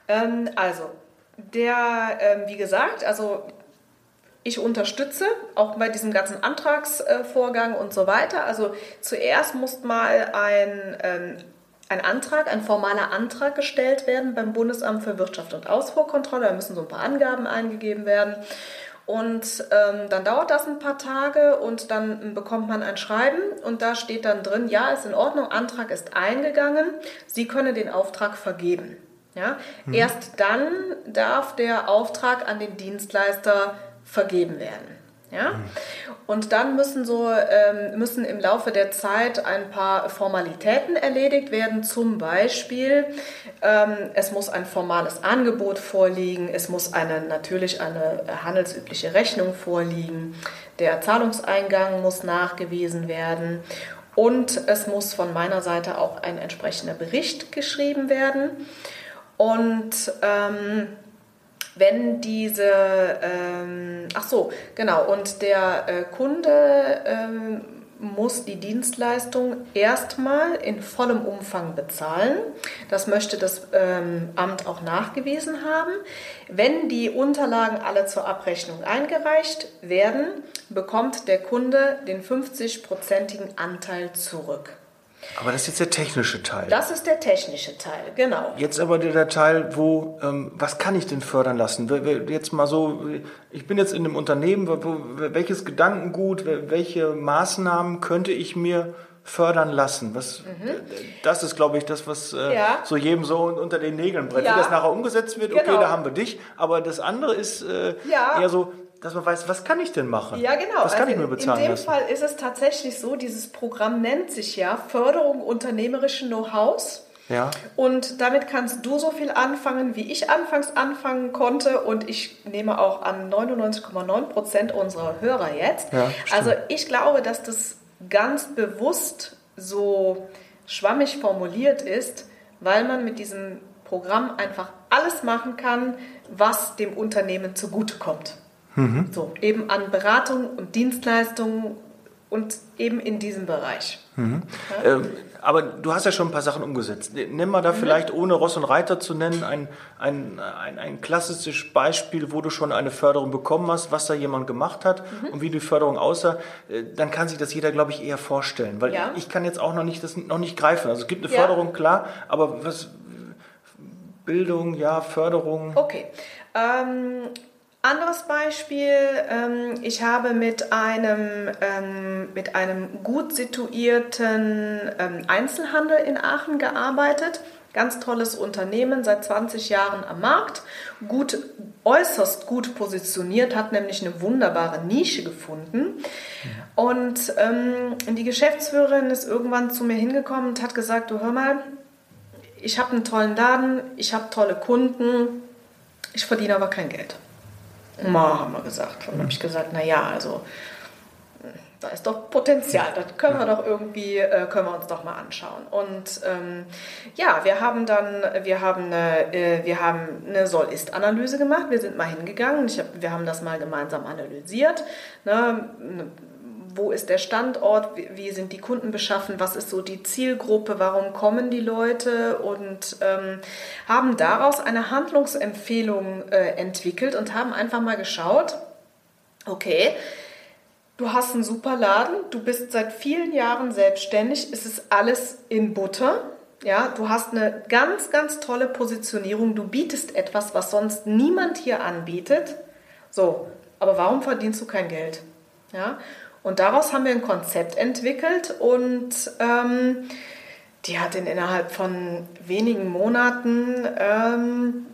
Ähm, also, der, ähm, wie gesagt, also ich unterstütze auch bei diesem ganzen Antragsvorgang und so weiter. Also zuerst muss mal ein, ähm, ein Antrag, ein formaler Antrag gestellt werden beim Bundesamt für Wirtschaft und Ausfuhrkontrolle. Da müssen so ein paar Angaben eingegeben werden. Und ähm, dann dauert das ein paar Tage und dann bekommt man ein Schreiben und da steht dann drin, ja, ist in Ordnung, Antrag ist eingegangen, Sie können den Auftrag vergeben. Ja? Mhm. Erst dann darf der Auftrag an den Dienstleister vergeben werden. Ja? Und dann müssen, so, ähm, müssen im Laufe der Zeit ein paar Formalitäten erledigt werden. Zum Beispiel, ähm, es muss ein formales Angebot vorliegen, es muss eine, natürlich eine handelsübliche Rechnung vorliegen, der Zahlungseingang muss nachgewiesen werden und es muss von meiner Seite auch ein entsprechender Bericht geschrieben werden. Und ähm, wenn diese, ähm, ach so, genau, und der äh, Kunde ähm, muss die Dienstleistung erstmal in vollem Umfang bezahlen. Das möchte das ähm, Amt auch nachgewiesen haben. Wenn die Unterlagen alle zur Abrechnung eingereicht werden, bekommt der Kunde den 50-prozentigen Anteil zurück. Aber das ist jetzt der technische Teil. Das ist der technische Teil, genau. Jetzt aber der Teil, wo, ähm, was kann ich denn fördern lassen? Jetzt mal so, ich bin jetzt in einem Unternehmen, wo, welches Gedankengut, welche Maßnahmen könnte ich mir fördern lassen? Was, mhm. Das ist, glaube ich, das, was äh, ja. so jedem so unter den Nägeln brennt. Ja. Wie das nachher umgesetzt wird, okay, genau. da haben wir dich. Aber das andere ist äh, ja. eher so, dass man weiß, was kann ich denn machen? Ja, genau. Was kann also ich mir bezahlen In dem lassen? Fall ist es tatsächlich so, dieses Programm nennt sich ja Förderung unternehmerischen Know-hows. Ja. Und damit kannst du so viel anfangen, wie ich anfangs anfangen konnte. Und ich nehme auch an 99,9 Prozent unserer Hörer jetzt. Ja, also ich glaube, dass das ganz bewusst so schwammig formuliert ist, weil man mit diesem Programm einfach alles machen kann, was dem Unternehmen zugutekommt. Mhm. So, eben an Beratung und Dienstleistungen und eben in diesem Bereich. Mhm. Ja? Ähm, aber du hast ja schon ein paar Sachen umgesetzt. Nimm mal da mhm. vielleicht, ohne Ross und Reiter zu nennen, ein, ein, ein, ein, klassisches Beispiel, wo du schon eine Förderung bekommen hast, was da jemand gemacht hat mhm. und wie die Förderung aussah. Äh, dann kann sich das jeder, glaube ich, eher vorstellen. Weil ja. ich kann jetzt auch noch nicht, das noch nicht greifen. Also es gibt eine ja. Förderung, klar, aber was, Bildung, ja, Förderung. Okay. Ähm, anderes Beispiel, ähm, ich habe mit einem, ähm, mit einem gut situierten ähm, Einzelhandel in Aachen gearbeitet. Ganz tolles Unternehmen, seit 20 Jahren am Markt, gut, äußerst gut positioniert, hat nämlich eine wunderbare Nische gefunden. Und ähm, die Geschäftsführerin ist irgendwann zu mir hingekommen und hat gesagt, du hör mal, ich habe einen tollen Laden, ich habe tolle Kunden, ich verdiene aber kein Geld. Ma, haben wir gesagt. Und dann habe ich gesagt, na ja, also da ist doch Potenzial, das können wir doch irgendwie, äh, können wir uns doch mal anschauen. Und ähm, ja, wir haben dann, wir haben eine, äh, wir haben eine Soll-Ist-Analyse gemacht. Wir sind mal hingegangen, ich hab, wir haben das mal gemeinsam analysiert. Ne, wo ist der Standort, wie, sind die Kunden beschaffen, was ist so die Zielgruppe, warum kommen die Leute und ähm, haben daraus eine Handlungsempfehlung äh, entwickelt und haben einfach mal geschaut, okay, Du hast einen super Laden, du bist seit vielen Jahren selbstständig, es ist alles in Butter. Ja, du hast eine ganz, ganz tolle Positionierung. Du bietest etwas, was sonst niemand hier anbietet. So, aber warum verdienst du kein Geld? Ja, und daraus haben wir ein Konzept entwickelt und ähm, die hat in, innerhalb von wenigen Monaten ähm,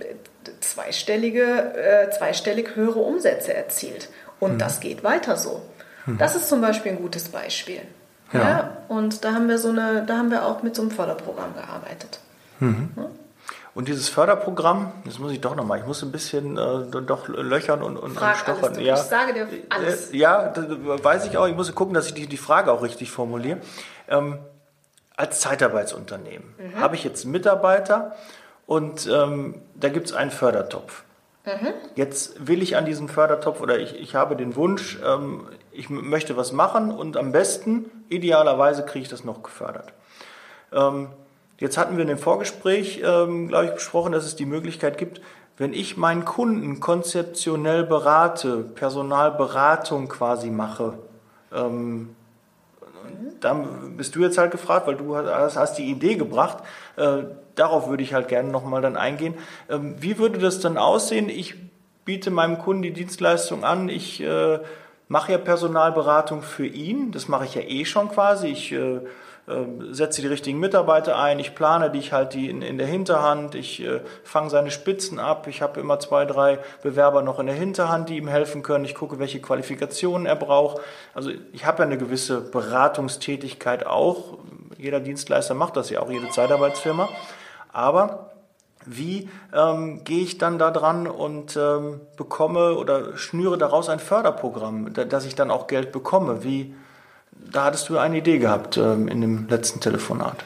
zweistellige, äh, zweistellig höhere Umsätze erzielt. Und mhm. das geht weiter so. Mhm. Das ist zum Beispiel ein gutes Beispiel. Ja. ja. und da haben wir so eine, da haben wir auch mit so einem Förderprogramm gearbeitet. Mhm. Ja? Und dieses Förderprogramm, das muss ich doch nochmal, ich muss ein bisschen äh, doch löchern und, und, Frag und stochern. Alles, ja. Ich sage dir alles. Äh, ja, das weiß ich auch. Ich muss gucken, dass ich die, die Frage auch richtig formuliere. Ähm, als Zeitarbeitsunternehmen mhm. habe ich jetzt Mitarbeiter und ähm, da gibt es einen Fördertopf. Mhm. Jetzt will ich an diesem Fördertopf oder ich, ich habe den Wunsch, ähm, ich möchte was machen und am besten, idealerweise, kriege ich das noch gefördert. Ähm, jetzt hatten wir in dem Vorgespräch, ähm, glaube ich, besprochen, dass es die Möglichkeit gibt, wenn ich meinen Kunden konzeptionell berate, Personalberatung quasi mache, ähm, dann bist du jetzt halt gefragt, weil du hast, hast die Idee gebracht. Äh, darauf würde ich halt gerne nochmal dann eingehen. Ähm, wie würde das dann aussehen? Ich biete meinem Kunden die Dienstleistung an. Ich äh, mache ja Personalberatung für ihn. Das mache ich ja eh schon quasi. Ich äh, setze die richtigen Mitarbeiter ein, ich plane dich halt die in, in der Hinterhand, ich äh, fange seine Spitzen ab, ich habe immer zwei, drei Bewerber noch in der Hinterhand, die ihm helfen können, ich gucke, welche Qualifikationen er braucht. Also ich habe ja eine gewisse Beratungstätigkeit auch, jeder Dienstleister macht das ja auch, jede Zeitarbeitsfirma, aber wie ähm, gehe ich dann da dran und ähm, bekomme oder schnüre daraus ein Förderprogramm, dass ich dann auch Geld bekomme? Wie, da hattest du eine Idee gehabt ähm, in dem letzten Telefonat.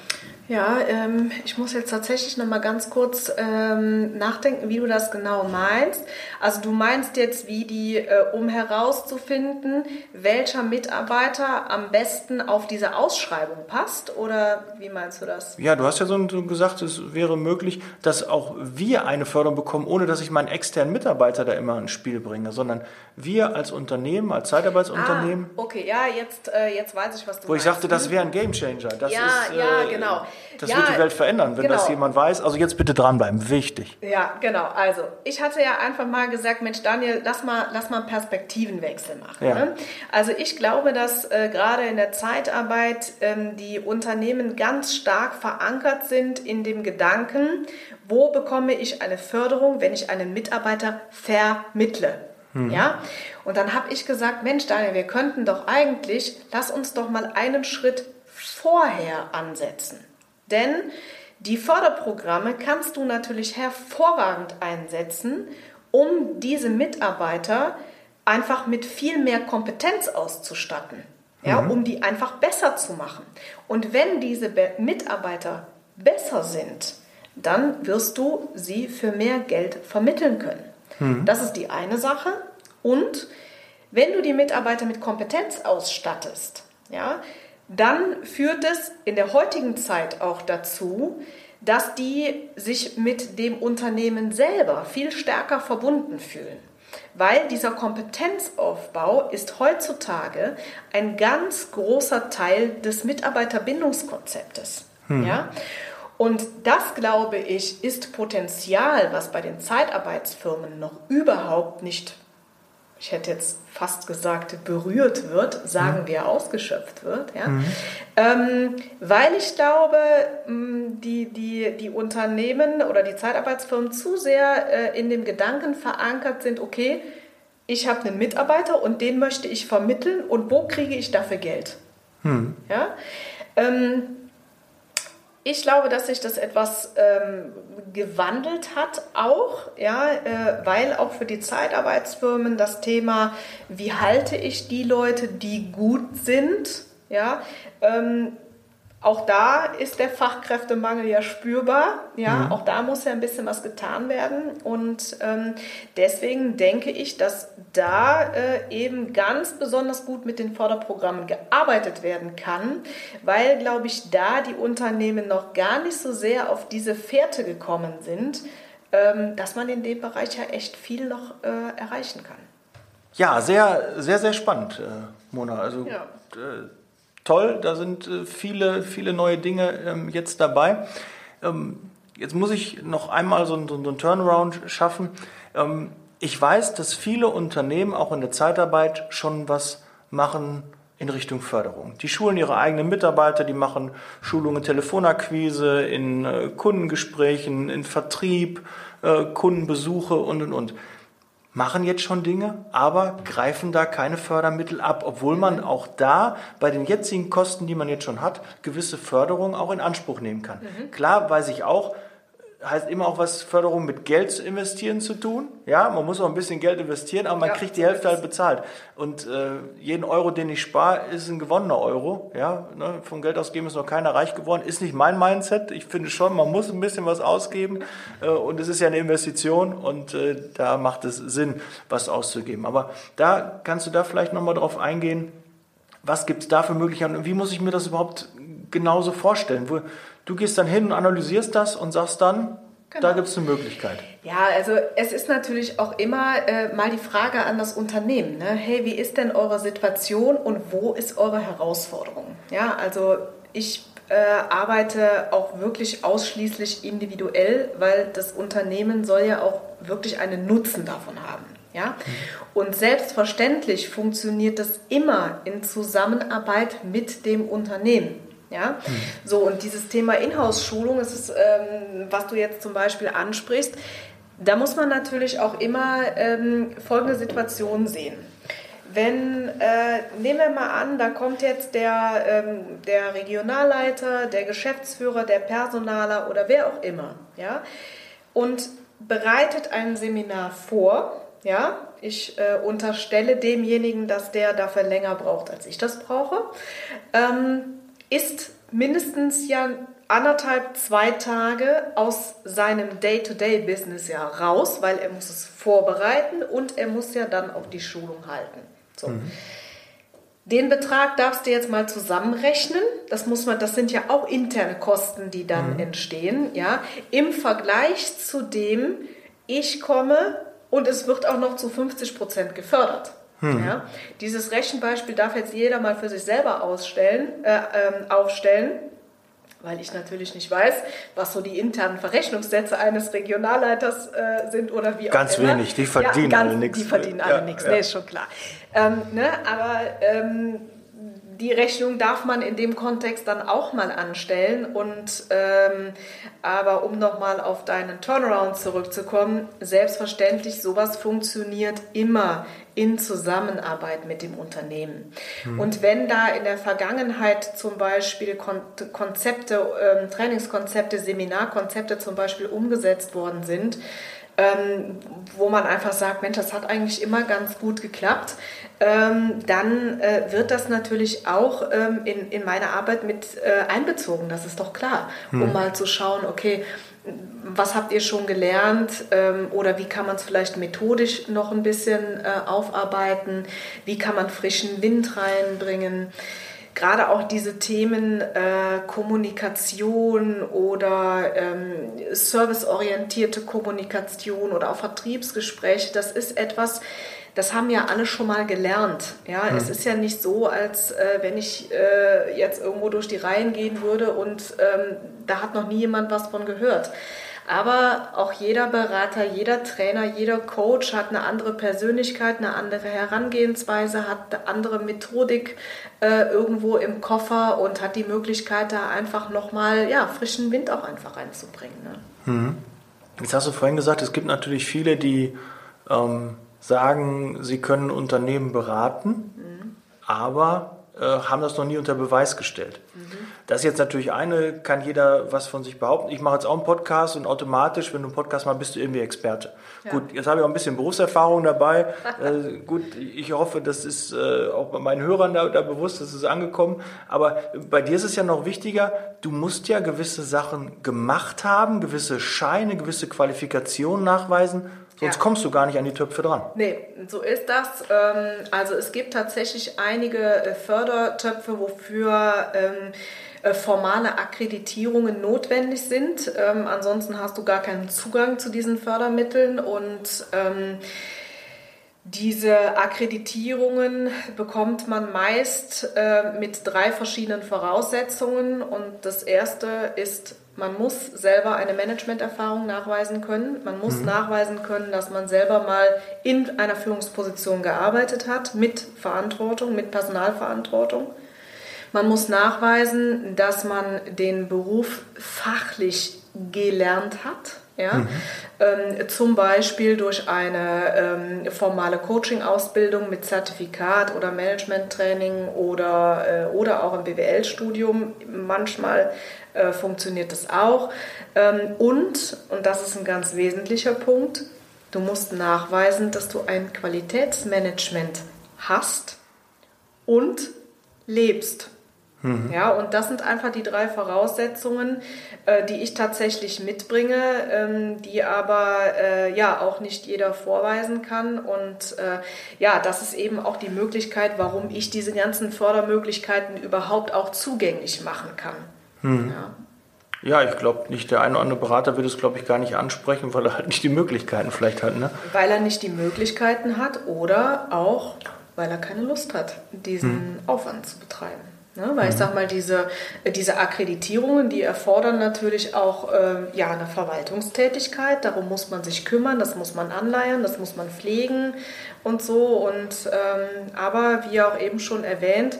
Ja, ähm, ich muss jetzt tatsächlich noch mal ganz kurz ähm, nachdenken, wie du das genau meinst. Also du meinst jetzt, wie die, äh, um herauszufinden, welcher Mitarbeiter am besten auf diese Ausschreibung passt, oder wie meinst du das? Ja, du hast ja so gesagt, es wäre möglich, dass auch wir eine Förderung bekommen, ohne dass ich meinen externen Mitarbeiter da immer ins Spiel bringe, sondern wir als Unternehmen, als Zeitarbeitsunternehmen. Ah, okay, ja, jetzt, äh, jetzt weiß ich, was du Wo meinst. ich sagte, das wäre ein Gamechanger. Das ja, ist, äh, ja, genau. Das ja, wird die Welt verändern, wenn genau. das jemand weiß. Also jetzt bitte dranbleiben, wichtig. Ja, genau. Also ich hatte ja einfach mal gesagt, Mensch Daniel, lass mal, lass mal einen Perspektivenwechsel machen. Ja. Ne? Also ich glaube, dass äh, gerade in der Zeitarbeit ähm, die Unternehmen ganz stark verankert sind in dem Gedanken, wo bekomme ich eine Förderung, wenn ich einen Mitarbeiter vermittle. Mhm. Ja? Und dann habe ich gesagt, Mensch Daniel, wir könnten doch eigentlich, lass uns doch mal einen Schritt vorher ansetzen. Denn die Förderprogramme kannst du natürlich hervorragend einsetzen, um diese Mitarbeiter einfach mit viel mehr Kompetenz auszustatten, ja, mhm. um die einfach besser zu machen. Und wenn diese Be Mitarbeiter besser sind, dann wirst du sie für mehr Geld vermitteln können. Mhm. Das ist die eine Sache. Und wenn du die Mitarbeiter mit Kompetenz ausstattest, ja, dann führt es in der heutigen Zeit auch dazu, dass die sich mit dem Unternehmen selber viel stärker verbunden fühlen. Weil dieser Kompetenzaufbau ist heutzutage ein ganz großer Teil des Mitarbeiterbindungskonzeptes. Hm. Ja? Und das, glaube ich, ist Potenzial, was bei den Zeitarbeitsfirmen noch überhaupt nicht ich hätte jetzt fast gesagt, berührt wird, sagen mhm. wir ausgeschöpft wird. Ja? Mhm. Ähm, weil ich glaube, die, die, die Unternehmen oder die Zeitarbeitsfirmen zu sehr äh, in dem Gedanken verankert sind, okay, ich habe einen Mitarbeiter und den möchte ich vermitteln und wo kriege ich dafür Geld? Mhm. Ja? Ähm, Ich glaube, dass sich das etwas ähm, gewandelt hat, auch, ja, äh, weil auch für die Zeitarbeitsfirmen das Thema, wie halte ich die Leute, die gut sind, ja, ähm, auch da ist der Fachkräftemangel ja spürbar. Ja, mhm. auch da muss ja ein bisschen was getan werden. Und ähm, deswegen denke ich, dass da äh, eben ganz besonders gut mit den Förderprogrammen gearbeitet werden kann, weil, glaube ich, da die Unternehmen noch gar nicht so sehr auf diese Fährte gekommen sind, ähm, dass man in dem Bereich ja echt viel noch äh, erreichen kann. Ja, sehr, sehr, sehr spannend, äh, Mona. Also ja. Äh, toll, da sind äh, viele, viele neue Dinge ähm, jetzt dabei. Ähm, jetzt muss ich noch einmal so, einen Turnaround schaffen. Ähm, ich weiß, dass viele Unternehmen auch in der Zeitarbeit schon was machen in Richtung Förderung. Die schulen ihre eigenen Mitarbeiter, die machen Schulungen, Telefonakquise, in äh, Kundengesprächen, in Vertrieb, äh, Kundenbesuche und, und, und machen jetzt schon Dinge, aber greifen da keine Fördermittel ab, obwohl man auch da bei den jetzigen Kosten, die man jetzt schon hat, gewisse Förderungen auch in Anspruch nehmen kann. Mhm. Klar weiß ich auch, heißt immer auch was Förderung mit Geld zu investieren zu tun. Ja, man muss auch ein bisschen Geld investieren, aber man ja, kriegt die Hälfte halt bezahlt. Und äh, jeden Euro, den ich spare, ist ein gewonnener Euro. Ja, ne, vom Geld ausgeben ist noch keiner reich geworden. Ist nicht mein Mindset. Ich finde schon, man muss ein bisschen was ausgeben. Äh, und es ist ja eine Investition und äh, da macht es Sinn, was auszugeben. Aber da kannst du da vielleicht nochmal drauf eingehen. Was gibt es da für Möglichkeiten und wie muss ich mir das überhaupt genauso vorstellen? Wo, Du gehst dann hin und analysierst das und sagst dann, Genau. Da gibt es eine Möglichkeit. Ja, also es ist natürlich auch immer äh, mal die Frage an das Unternehmen. Ne? Hey, wie ist denn eure Situation und wo ist eure Herausforderung? Ja, also ich äh, arbeite auch wirklich ausschließlich individuell, weil das Unternehmen soll ja auch wirklich einen Nutzen davon haben. Ja? Mhm. Und selbstverständlich funktioniert das immer in Zusammenarbeit mit dem Unternehmen. Ja, so und dieses Thema Inhouse-Schulung, ist ähm, was du jetzt zum Beispiel ansprichst, da muss man natürlich auch immer ähm, folgende Situation sehen. Wenn, äh, nehmen wir mal an, da kommt jetzt der, ähm, der Regionalleiter, der Geschäftsführer, der Personaler oder wer auch immer, ja, und bereitet ein Seminar vor, ja, ich äh, unterstelle demjenigen, dass der dafür länger braucht, als ich das brauche. Ähm, ist mindestens ja anderthalb, zwei Tage aus seinem Day-to-Day-Business ja raus, weil er muss es vorbereiten und er muss ja dann auch die Schulung halten. So. Mhm. Den Betrag darfst du jetzt mal zusammenrechnen. Das muss man, das sind ja auch interne Kosten, die dann mhm. entstehen, ja. Im Vergleich zu dem, ich komme und es wird auch noch zu 50 Prozent gefördert. Hm. Ja, dieses Rechenbeispiel darf jetzt jeder mal für sich selber ausstellen, äh, ähm, aufstellen, weil ich natürlich nicht weiß, was so die internen Verrechnungssätze eines Regionalleiters äh, sind oder wie auch ganz immer. Ganz wenig, die verdienen ja, ganz, alle nichts. Die verdienen alle ja, nichts, ja. nee, ist schon klar. Ähm, ne, aber ähm, die Rechnung darf man in dem Kontext dann auch mal anstellen. Und ähm, aber um nochmal auf deinen Turnaround zurückzukommen, selbstverständlich, sowas funktioniert immer in Zusammenarbeit mit dem Unternehmen. Mhm. Und wenn da in der Vergangenheit zum Beispiel Kon Konzepte, ähm, Trainingskonzepte, Seminarkonzepte zum Beispiel umgesetzt worden sind, ähm, wo man einfach sagt, Mensch, das hat eigentlich immer ganz gut geklappt, ähm, dann äh, wird das natürlich auch ähm, in, in meine Arbeit mit äh, einbezogen, das ist doch klar, hm. um mal zu schauen, okay, was habt ihr schon gelernt? Ähm, oder wie kann man es vielleicht methodisch noch ein bisschen äh, aufarbeiten, wie kann man frischen Wind reinbringen? Gerade auch diese Themen äh, Kommunikation oder ähm, serviceorientierte Kommunikation oder auch Vertriebsgespräche, das ist etwas, das haben ja alle schon mal gelernt. Ja, mhm. es ist ja nicht so, als äh, wenn ich äh, jetzt irgendwo durch die Reihen gehen würde und ähm, da hat noch nie jemand was von gehört. Aber auch jeder Berater, jeder Trainer, jeder Coach hat eine andere Persönlichkeit, eine andere Herangehensweise, hat eine andere Methodik äh, irgendwo im Koffer und hat die Möglichkeit, da einfach nochmal ja, frischen Wind auch einfach reinzubringen. Ne? Mhm. Jetzt hast du vorhin gesagt, es gibt natürlich viele, die ähm, sagen, sie können Unternehmen beraten, mhm. aber äh, haben das noch nie unter Beweis gestellt. Mhm. Das ist jetzt natürlich eine, kann jeder was von sich behaupten. Ich mache jetzt auch einen Podcast und automatisch, wenn du einen Podcast machst, bist du irgendwie Experte. Ja. Gut, jetzt habe ich auch ein bisschen Berufserfahrung dabei. äh, gut, ich hoffe, das ist äh, auch bei meinen Hörern da, da bewusst, das ist angekommen. Aber bei dir ist es ja noch wichtiger, du musst ja gewisse Sachen gemacht haben, gewisse Scheine, gewisse Qualifikationen nachweisen Sonst ja. kommst du gar nicht an die Töpfe dran. Nee, so ist das. Ähm, also es gibt tatsächlich einige äh, Fördertöpfe, wofür ähm, äh, formale Akkreditierungen notwendig sind. Ähm, ansonsten hast du gar keinen Zugang zu diesen Fördermitteln und diese Akkreditierungen bekommt man meist äh, mit drei verschiedenen Voraussetzungen. Und das erste ist man muss selber eine Managementerfahrung nachweisen können. Man muss mhm. nachweisen können, dass man selber mal in einer Führungsposition gearbeitet hat, mit Verantwortung, mit Personalverantwortung. Man muss nachweisen, dass man den Beruf fachlich gelernt hat. Ja? Mhm. Ähm, zum Beispiel durch eine ähm, formale Coaching-Ausbildung mit Zertifikat oder Management-Training oder, äh, oder auch im BWL-Studium. Manchmal äh, funktioniert das auch. Ähm, und, und das ist ein ganz wesentlicher Punkt, du musst nachweisen, dass du ein Qualitätsmanagement hast und lebst. Mhm. Ja, und das sind einfach die drei Voraussetzungen, äh, die ich tatsächlich mitbringe, ähm, die aber äh, ja auch nicht jeder vorweisen kann. Und äh, ja, das ist eben auch die Möglichkeit, warum ich diese ganzen Fördermöglichkeiten überhaupt auch zugänglich machen kann. Mhm. Ja. Ja, ich glaube nicht, der eine oder andere Berater wird es, glaube ich, gar nicht ansprechen, weil er halt nicht die Möglichkeiten vielleicht hat. Ne? Weil er nicht die Möglichkeiten hat oder auch, weil er keine Lust hat, diesen hm. Aufwand zu betreiben. Ne? Weil mhm. ich sag mal, diese, diese Akkreditierungen, die erfordern natürlich auch ähm, ja, eine Verwaltungstätigkeit. Darum muss man sich kümmern, das muss man anleiern, das muss man pflegen und so. Und, ähm, aber wie auch eben schon erwähnt,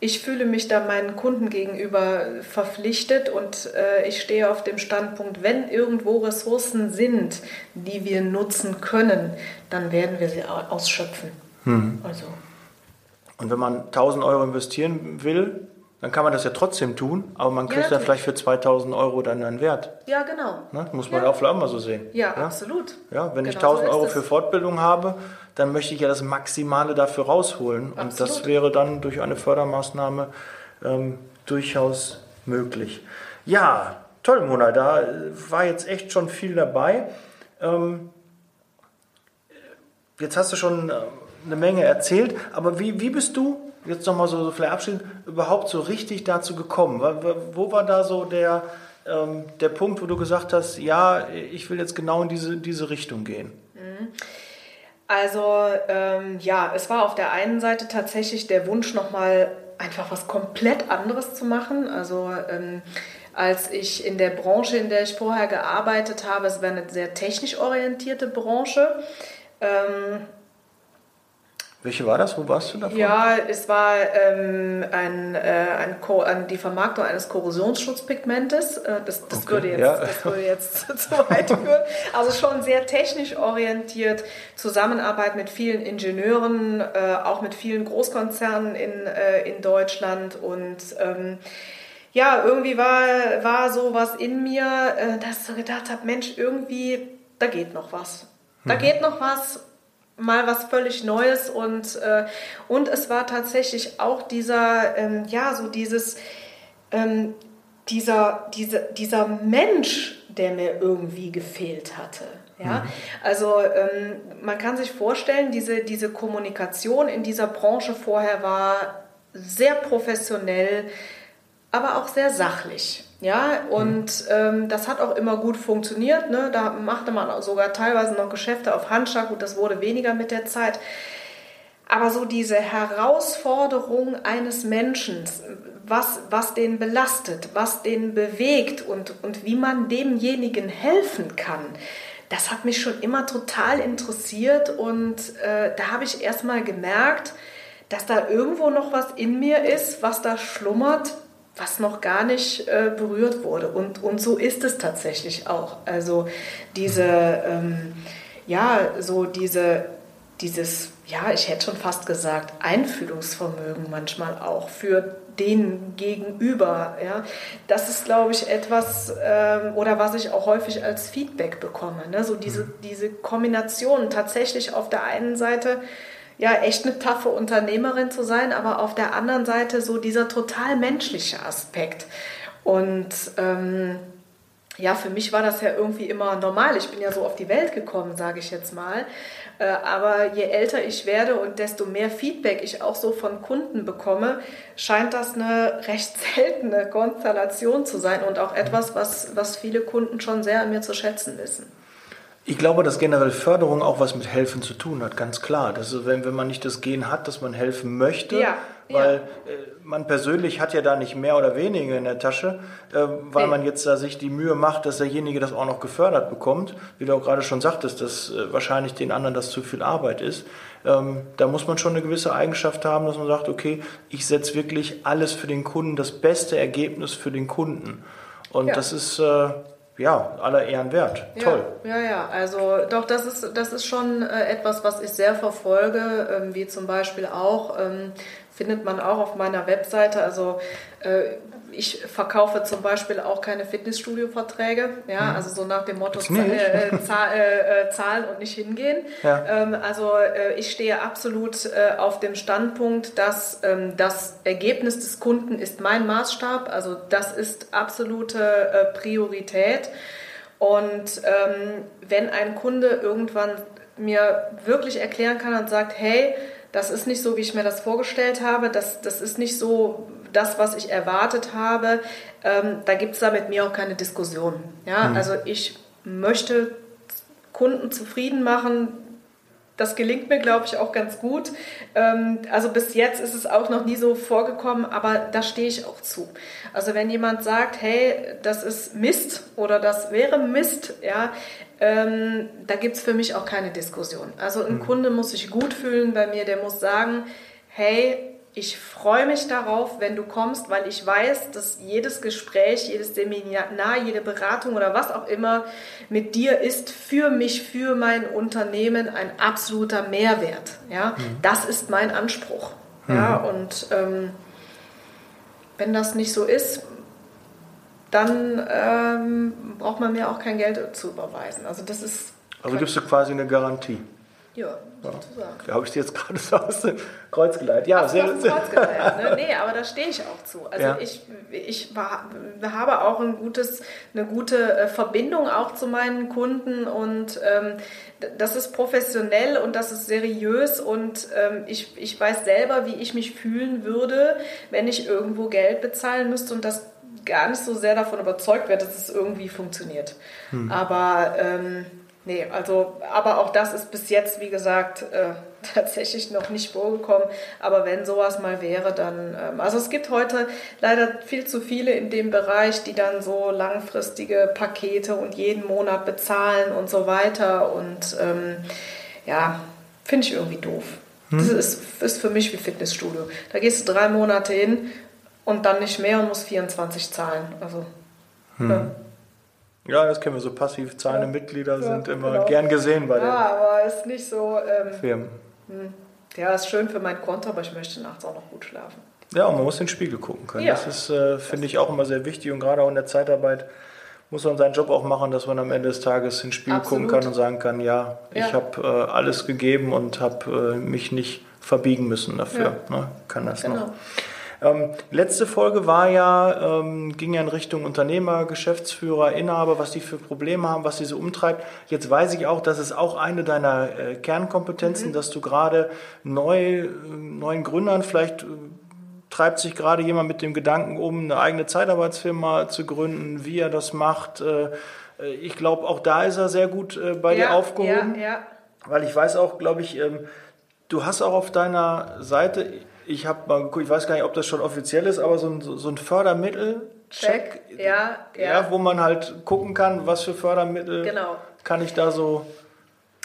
ich fühle mich da meinen Kunden gegenüber verpflichtet und äh, ich stehe auf dem Standpunkt, wenn irgendwo Ressourcen sind, die wir nutzen können, dann werden wir sie ausschöpfen. Mhm. Also. Und wenn man 1000 Euro investieren will, dann kann man das ja trotzdem tun, aber man kriegt ja, dann vielleicht für 2000 Euro dann einen Wert. Ja, genau. Ne? Muss man ja. auch vielleicht mal so sehen. Ja, ja? absolut. Ja, wenn genau ich 1000 so Euro für Fortbildung habe, dann möchte ich ja das Maximale dafür rausholen. Absolut. Und das wäre dann durch eine Fördermaßnahme ähm, durchaus möglich. Ja, toll, Mona, da war jetzt echt schon viel dabei. Ähm, jetzt hast du schon äh, eine Menge erzählt, aber wie, wie bist du jetzt nochmal so, so vielleicht abschließend, überhaupt so richtig dazu gekommen? Wo war da so der, ähm, der Punkt, wo du gesagt hast, ja, ich will jetzt genau in diese, diese Richtung gehen? Mhm. Also ähm, ja, es war auf der einen Seite tatsächlich der Wunsch, nochmal einfach was komplett anderes zu machen. Also ähm, als ich in der Branche, in der ich vorher gearbeitet habe, es war eine sehr technisch orientierte Branche. Ähm, welche war das? Wo warst du davon? Ja, es war ähm, ein, äh, ein, ein, die Vermarktung eines Korrosionsschutzpigmentes. Äh, das, das, okay, würde jetzt, ja. das würde jetzt zu weit führen. Also schon sehr technisch orientiert. Zusammenarbeit mit vielen Ingenieuren, äh, auch mit vielen Großkonzernen in, äh, in Deutschland. Und ähm, ja, irgendwie war, war so was in mir, äh, dass ich so gedacht habe, Mensch, irgendwie, da geht noch was. Da mhm. geht noch was mal was völlig Neues und, äh, und es war tatsächlich auch dieser, ähm, ja, so dieses, ähm, dieser, diese, dieser Mensch, der mir irgendwie gefehlt hatte. Ja, mhm. also ähm, man kann sich vorstellen, diese, diese Kommunikation in dieser Branche vorher war sehr professionell, aber auch sehr sachlich. Ja, und ähm, das hat auch immer gut funktioniert. Ne? Da machte man sogar teilweise noch Geschäfte auf Handschlag. und das wurde weniger mit der Zeit. Aber so diese Herausforderung eines Menschen, was, was den belastet, was den bewegt und, und wie man demjenigen helfen kann, das hat mich schon immer total interessiert. Und äh, da habe ich erstmal gemerkt, dass da irgendwo noch was in mir ist, was da schlummert, was noch gar nicht äh, berührt wurde. Und, und so ist es tatsächlich auch. Also diese, ähm, ja, so diese, dieses, ja, ich hätte schon fast gesagt, Einfühlungsvermögen manchmal auch für denen gegenüber. Ja? Das ist, glaube ich, etwas, ähm, oder was ich auch häufig als Feedback bekomme. Ne? So diese, mhm. diese Kombination tatsächlich auf der einen Seite ja echt eine taffe Unternehmerin zu sein, aber auf der anderen Seite so dieser total menschliche Aspekt. Und ähm, ja, für mich war das ja irgendwie immer normal. Ich bin ja so auf die Welt gekommen, sage ich jetzt mal. Äh, aber je älter ich werde und desto mehr Feedback ich auch so von Kunden bekomme, scheint das eine recht seltene Konstellation zu sein und auch etwas, was, was viele Kunden schon sehr an mir zu schätzen wissen. Ich glaube, dass generell Förderung auch was mit Helfen zu tun hat, ganz klar. Das ist, wenn, wenn man nicht das Gen hat, dass man helfen möchte, ja, weil ja. Äh, man persönlich hat ja da nicht mehr oder weniger in der Tasche, äh, weil nee. man jetzt da sich die Mühe macht, dass derjenige das auch noch gefördert bekommt. Wie du auch gerade schon sagtest, dass äh, wahrscheinlich den anderen das zu viel Arbeit ist. Ähm, da muss man schon eine gewisse Eigenschaft haben, dass man sagt, okay, ich setze wirklich alles für den Kunden, das beste Ergebnis für den Kunden. Und ja. das ist äh, ja, aller Ehren wert. Toll. Ja, ja, also doch, das ist, das ist schon äh, etwas, was ich sehr verfolge, ähm, wie zum Beispiel auch, ähm, findet man auch auf meiner Webseite, also äh, ich verkaufe zum Beispiel auch keine Fitnessstudio-Verträge, ja, mhm. also so nach dem Motto äh, äh, zahl, äh, zahlen und nicht hingehen. Ja. Ähm, also äh, ich stehe absolut äh, auf dem Standpunkt, dass ähm, das Ergebnis des Kunden ist mein Maßstab, also das ist absolute äh, Priorität. Und ähm, wenn ein Kunde irgendwann mir wirklich erklären kann und sagt, hey, das ist nicht so, wie ich mir das vorgestellt habe, das, das ist nicht so, das, was ich erwartet habe, ähm, da gibt es da mit mir auch keine Diskussion. Ja? Mhm. Also ich möchte Kunden zufrieden machen. Das gelingt mir, glaube ich, auch ganz gut. Ähm, also bis jetzt ist es auch noch nie so vorgekommen, aber da stehe ich auch zu. Also wenn jemand sagt, hey, das ist Mist oder das wäre Mist, ja, ähm, da gibt es für mich auch keine Diskussion. Also ein mhm. Kunde muss sich gut fühlen bei mir, der muss sagen, hey, ich freue mich darauf, wenn du kommst, weil ich weiß, dass jedes Gespräch, jedes Seminar, jede Beratung oder was auch immer mit dir ist für mich, für mein Unternehmen ein absoluter Mehrwert. Ja, mhm. das ist mein Anspruch. Mhm. Ja, und ähm, wenn das nicht so ist, dann ähm, braucht man mir auch kein Geld zu überweisen. Also das ist. Also gibst du quasi eine Garantie. Ja, sozusagen. Ja, habe ich dir jetzt gerade so aus dem Kreuz geleitet. Ja, sehr, aus dem Kreuz geleitet. Ne? Nee, aber da stehe ich auch zu. Also ja. ich, ich war, habe auch ein gutes, eine gute äh, Verbindung auch zu meinen Kunden und ähm, das ist professionell und das ist seriös und ähm, ich, ich weiß selber, wie ich mich fühlen würde, wenn ich irgendwo Geld bezahlen müsste und das gar nicht so sehr davon überzeugt wäre, dass es irgendwie funktioniert. Hm. Aber ähm, Nee, also, aber auch das ist bis jetzt, wie gesagt, äh, tatsächlich noch nicht vorgekommen. Aber wenn sowas mal wäre, dann. Ähm, also, es gibt heute leider viel zu viele in dem Bereich, die dann so langfristige Pakete und jeden Monat bezahlen und so weiter. Und ähm, ja, finde ich irgendwie doof. Hm. Das ist, ist für mich wie Fitnessstudio. Da gehst du drei Monate hin und dann nicht mehr und musst 24 zahlen. Also. Hm. Ja. Ja, das kennen wir so. Passiv zahlende ja, Mitglieder ja, sind immer genau. gern gesehen bei den Ja, aber ist nicht so. Ähm, Firmen. Hm. Ja, ist schön für mein Konto, aber ich möchte nachts auch noch gut schlafen. Ja, und man muss in den Spiegel gucken können. Ja. Das ist, äh, finde ich, auch immer sehr wichtig. Und gerade auch in der Zeitarbeit muss man seinen Job auch machen, dass man am Ende des Tages in den Spiegel Absolut. gucken kann und sagen kann, ja, ja. ich habe äh, alles gegeben und habe äh, mich nicht verbiegen müssen dafür. Ne? Kann das genau. noch. Ähm, letzte Folge war ja, ähm, ging ja in Richtung Unternehmer, Geschäftsführer, Inhaber, was die für Probleme haben, was sie so umtreibt. Jetzt weiß ich auch, dass es auch eine deiner äh, Kernkompetenzen, mhm. dass du gerade neu, neuen Gründern vielleicht äh, treibt sich gerade jemand mit dem Gedanken um, eine eigene Zeitarbeitsfirma zu gründen, wie er das macht. Äh, äh ich glaube, auch da ist er sehr gut äh, bei ja, dir aufgehoben. Ja, ja. Weil ich weiß auch, glaube ich, ähm, du hast auch auf deiner Seite, ich habe mal geguckt, ich weiß gar nicht, ob das schon offiziell ist, aber so ein, so ein Fördermittel-Check, ja, ja. ja, wo man halt gucken kann, was für Fördermittel genau. kann ich da so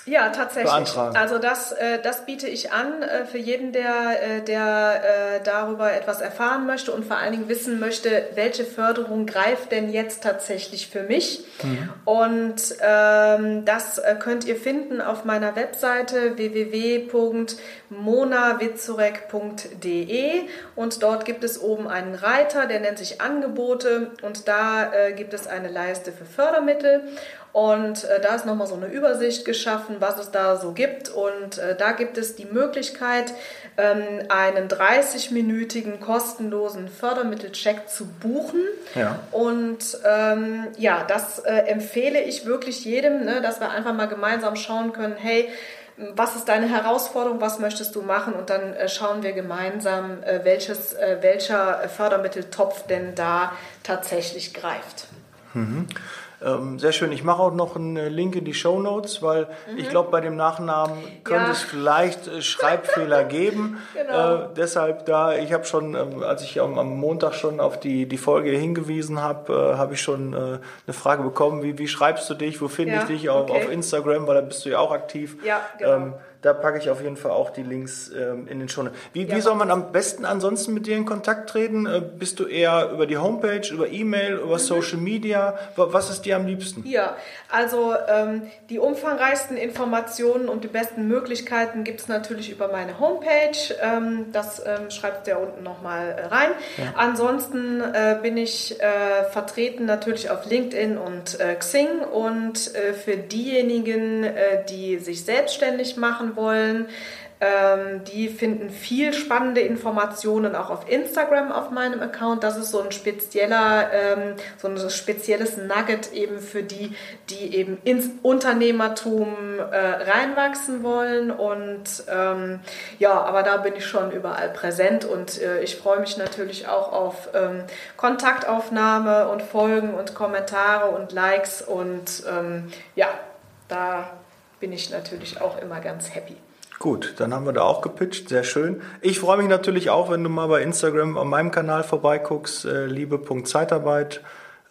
Ja, tatsächlich. beantragen? Also das, äh, das biete ich an äh, für jeden, der, äh, der darüber etwas erfahren möchte und vor allen Dingen wissen möchte, welche Förderung greift denn jetzt tatsächlich für mich. Mhm. Und ähm, das könnt ihr finden auf meiner Webseite www.monawitzurek.de und dort gibt es oben einen Reiter, der nennt sich Angebote und da äh, gibt es eine Leiste für Fördermittel und äh, da ist nochmal so eine Übersicht geschaffen, was es da so gibt. Und äh, da gibt es die Möglichkeit, ähm, einen 30-minütigen kostenlosen Fördermittelcheck zu buchen. Ja. Und ähm, ja, das äh, empfehle ich wirklich jedem, ne, dass wir einfach mal gemeinsam schauen können, hey, was ist deine Herausforderung, was möchtest du machen und dann äh, schauen wir gemeinsam, äh, welches, äh, welcher Fördermitteltopf denn da tatsächlich greift. Ähm, sehr schön. Ich mache auch noch einen äh, Link in die Show Notes, weil ich glaube, bei dem Nachnamen könnte Mhm. Ja. es vielleicht äh, Schreibfehler geben. Genau. Äh, deshalb da, ich habe schon, ähm, als ich am, am Montag schon auf die, die Folge hingewiesen habe, äh, habe ich schon äh, eine Frage bekommen, wie, wie schreibst du dich, wo finde Ja, ich dich auf, okay. auf Instagram, weil da bist du ja auch aktiv. Ja, genau. Ähm, da packe ich auf jeden Fall auch die Links ähm, in den Show. Wie, Ja. wie soll man am besten ansonsten mit dir in Kontakt treten? Äh, bist du eher über die Homepage, über E-Mail, Mhm. über Social Media? Wa- Was ist dir am liebsten? Ja, also ähm, die umfangreichsten Informationen und die besten Möglichkeiten gibt es natürlich über meine Homepage. Ähm, das ähm, schreibt ihr unten nochmal äh, rein. Ansonsten äh, bin ich äh, vertreten natürlich auf LinkedIn und äh, Xing und äh, für diejenigen, die sich selbstständig machen wollen, ähm, die finden viel spannende Informationen auch auf Instagram auf meinem Account. Das ist so ein spezieller, ähm, so ein spezielles Nugget eben für die, die eben ins Unternehmertum äh, reinwachsen wollen. Und ähm, ja, aber da bin ich schon überall präsent und äh, ich freue mich natürlich auch auf ähm, Kontaktaufnahme und Folgen und Kommentare und Likes und ähm, ja, da bin ich natürlich auch immer ganz happy. Gut, dann haben wir da auch gepitcht, sehr schön. Ich freue mich natürlich auch, wenn du mal bei Instagram an meinem Kanal vorbeiguckst, äh, liebe.zeitarbeit.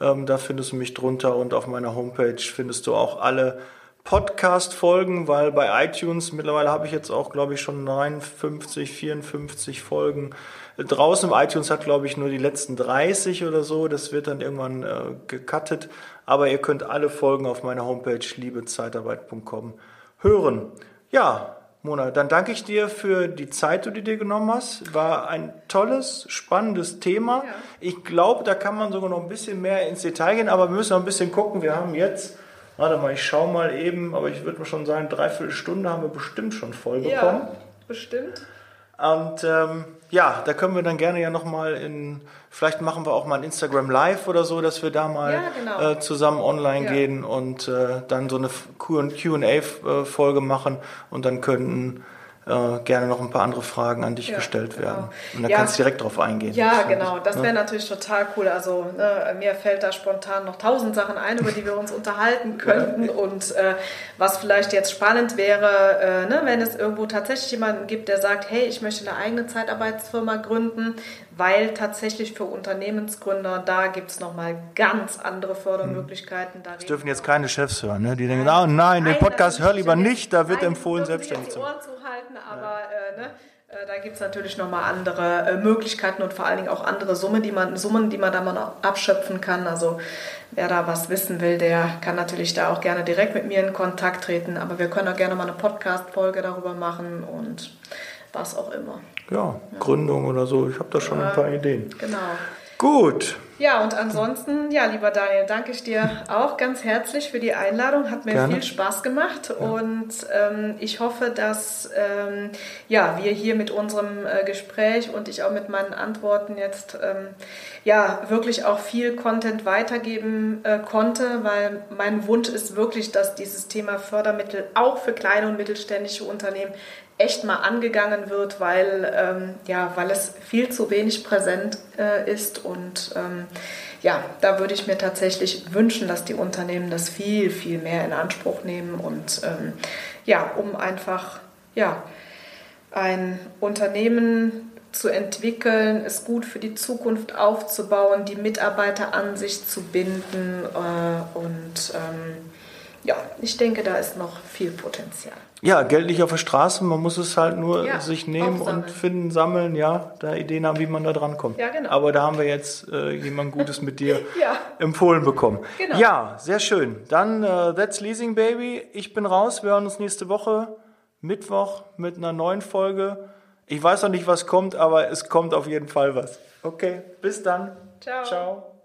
Ähm, da findest du mich drunter und auf meiner Homepage findest du auch alle Podcast-Folgen, weil bei iTunes mittlerweile habe ich jetzt auch, glaube ich, schon 59, 54 Folgen. Draußen im iTunes hat, glaube ich, nur die letzten 30 oder so. Das wird dann irgendwann äh, gecuttet. Aber ihr könnt alle Folgen auf meiner Homepage liebezeitarbeit.com hören. Ja, Mona, dann danke ich dir für die Zeit, die du dir genommen hast. War ein tolles, spannendes Thema. Ja. Ich glaube, da kann man sogar noch ein bisschen mehr ins Detail gehen, aber wir müssen noch ein bisschen gucken. Wir haben jetzt, warte mal, ich schaue mal eben, aber ich würde schon sagen, dreiviertel Stunde haben wir bestimmt schon voll bekommen. Ja, bestimmt. Und ähm, ja, da können wir dann gerne ja nochmal in, vielleicht machen wir auch mal ein Instagram Live oder so, dass wir da mal Ja, genau. äh, zusammen online Ja. gehen und äh, dann so eine QA-Folge machen und dann könnten äh, gerne noch ein paar andere Fragen an dich Ja, gestellt genau. werden. Und dann Ja. kannst du direkt drauf eingehen. Ja, Das- genau. Das ne? wäre natürlich total cool. Also ne, mir fällt da spontan noch tausend Sachen ein, über die wir uns unterhalten könnten. Und äh, was vielleicht jetzt spannend wäre, äh, ne, wenn es irgendwo tatsächlich jemanden gibt, der sagt, hey, ich möchte eine eigene Zeitarbeitsfirma gründen, weil tatsächlich für Unternehmensgründer, da gibt es nochmal ganz andere Fördermöglichkeiten. Da Das dürfen jetzt keine Chefs hören. Ne? Die denken, oh nein, den Podcast hör lieber nicht, da wird empfohlen, selbstständig zu. Ohren zu halten, aber äh, ne, äh, da gibt es natürlich nochmal andere äh, Möglichkeiten und vor allen Dingen auch andere Summen, die man, Summen, die man da mal abschöpfen kann. Also wer da was wissen will, der kann natürlich da auch gerne direkt mit mir in Kontakt treten, aber wir können auch gerne mal eine Podcast-Folge darüber machen und was auch immer. Ja, Gründung oder so. Ich habe da schon ein paar Ideen. Genau. Gut. Ja, und ansonsten, ja, lieber Daniel, danke ich dir auch ganz herzlich für die Einladung. Hat mir Gerne. viel Spaß gemacht und ähm, ich hoffe, dass ähm, ja, wir hier mit unserem äh, Gespräch und ich auch mit meinen Antworten jetzt ähm, ja, wirklich auch viel Content weitergeben äh, konnte, weil mein Wunsch ist wirklich, dass dieses Thema Fördermittel auch für kleine und mittelständische Unternehmen echt mal angegangen wird, weil, ähm, ja, weil es viel zu wenig präsent äh, ist. Und ähm, ja, da würde ich mir tatsächlich wünschen, dass die Unternehmen das viel, viel mehr in Anspruch nehmen und ähm, ja, um einfach ja, ein Unternehmen zu entwickeln, es gut für die Zukunft aufzubauen, die Mitarbeiter an sich zu binden äh, und ähm, ja, ich denke, da ist noch viel Potenzial. Ja, Geld liegt auf der Straße, man muss es halt nur Ja, sich nehmen und finden, sammeln, ja, da Ideen haben, wie man da dran kommt. Ja, genau. Aber da haben wir jetzt äh, jemand Gutes mit dir Ja. empfohlen bekommen. Genau. Ja, sehr schön. Dann äh, That's Leasing Baby. Ich bin raus. Wir hören uns nächste Woche Mittwoch mit einer neuen Folge. Ich weiß noch nicht, was kommt, aber es kommt auf jeden Fall was. Okay, bis dann. Ciao. Ciao.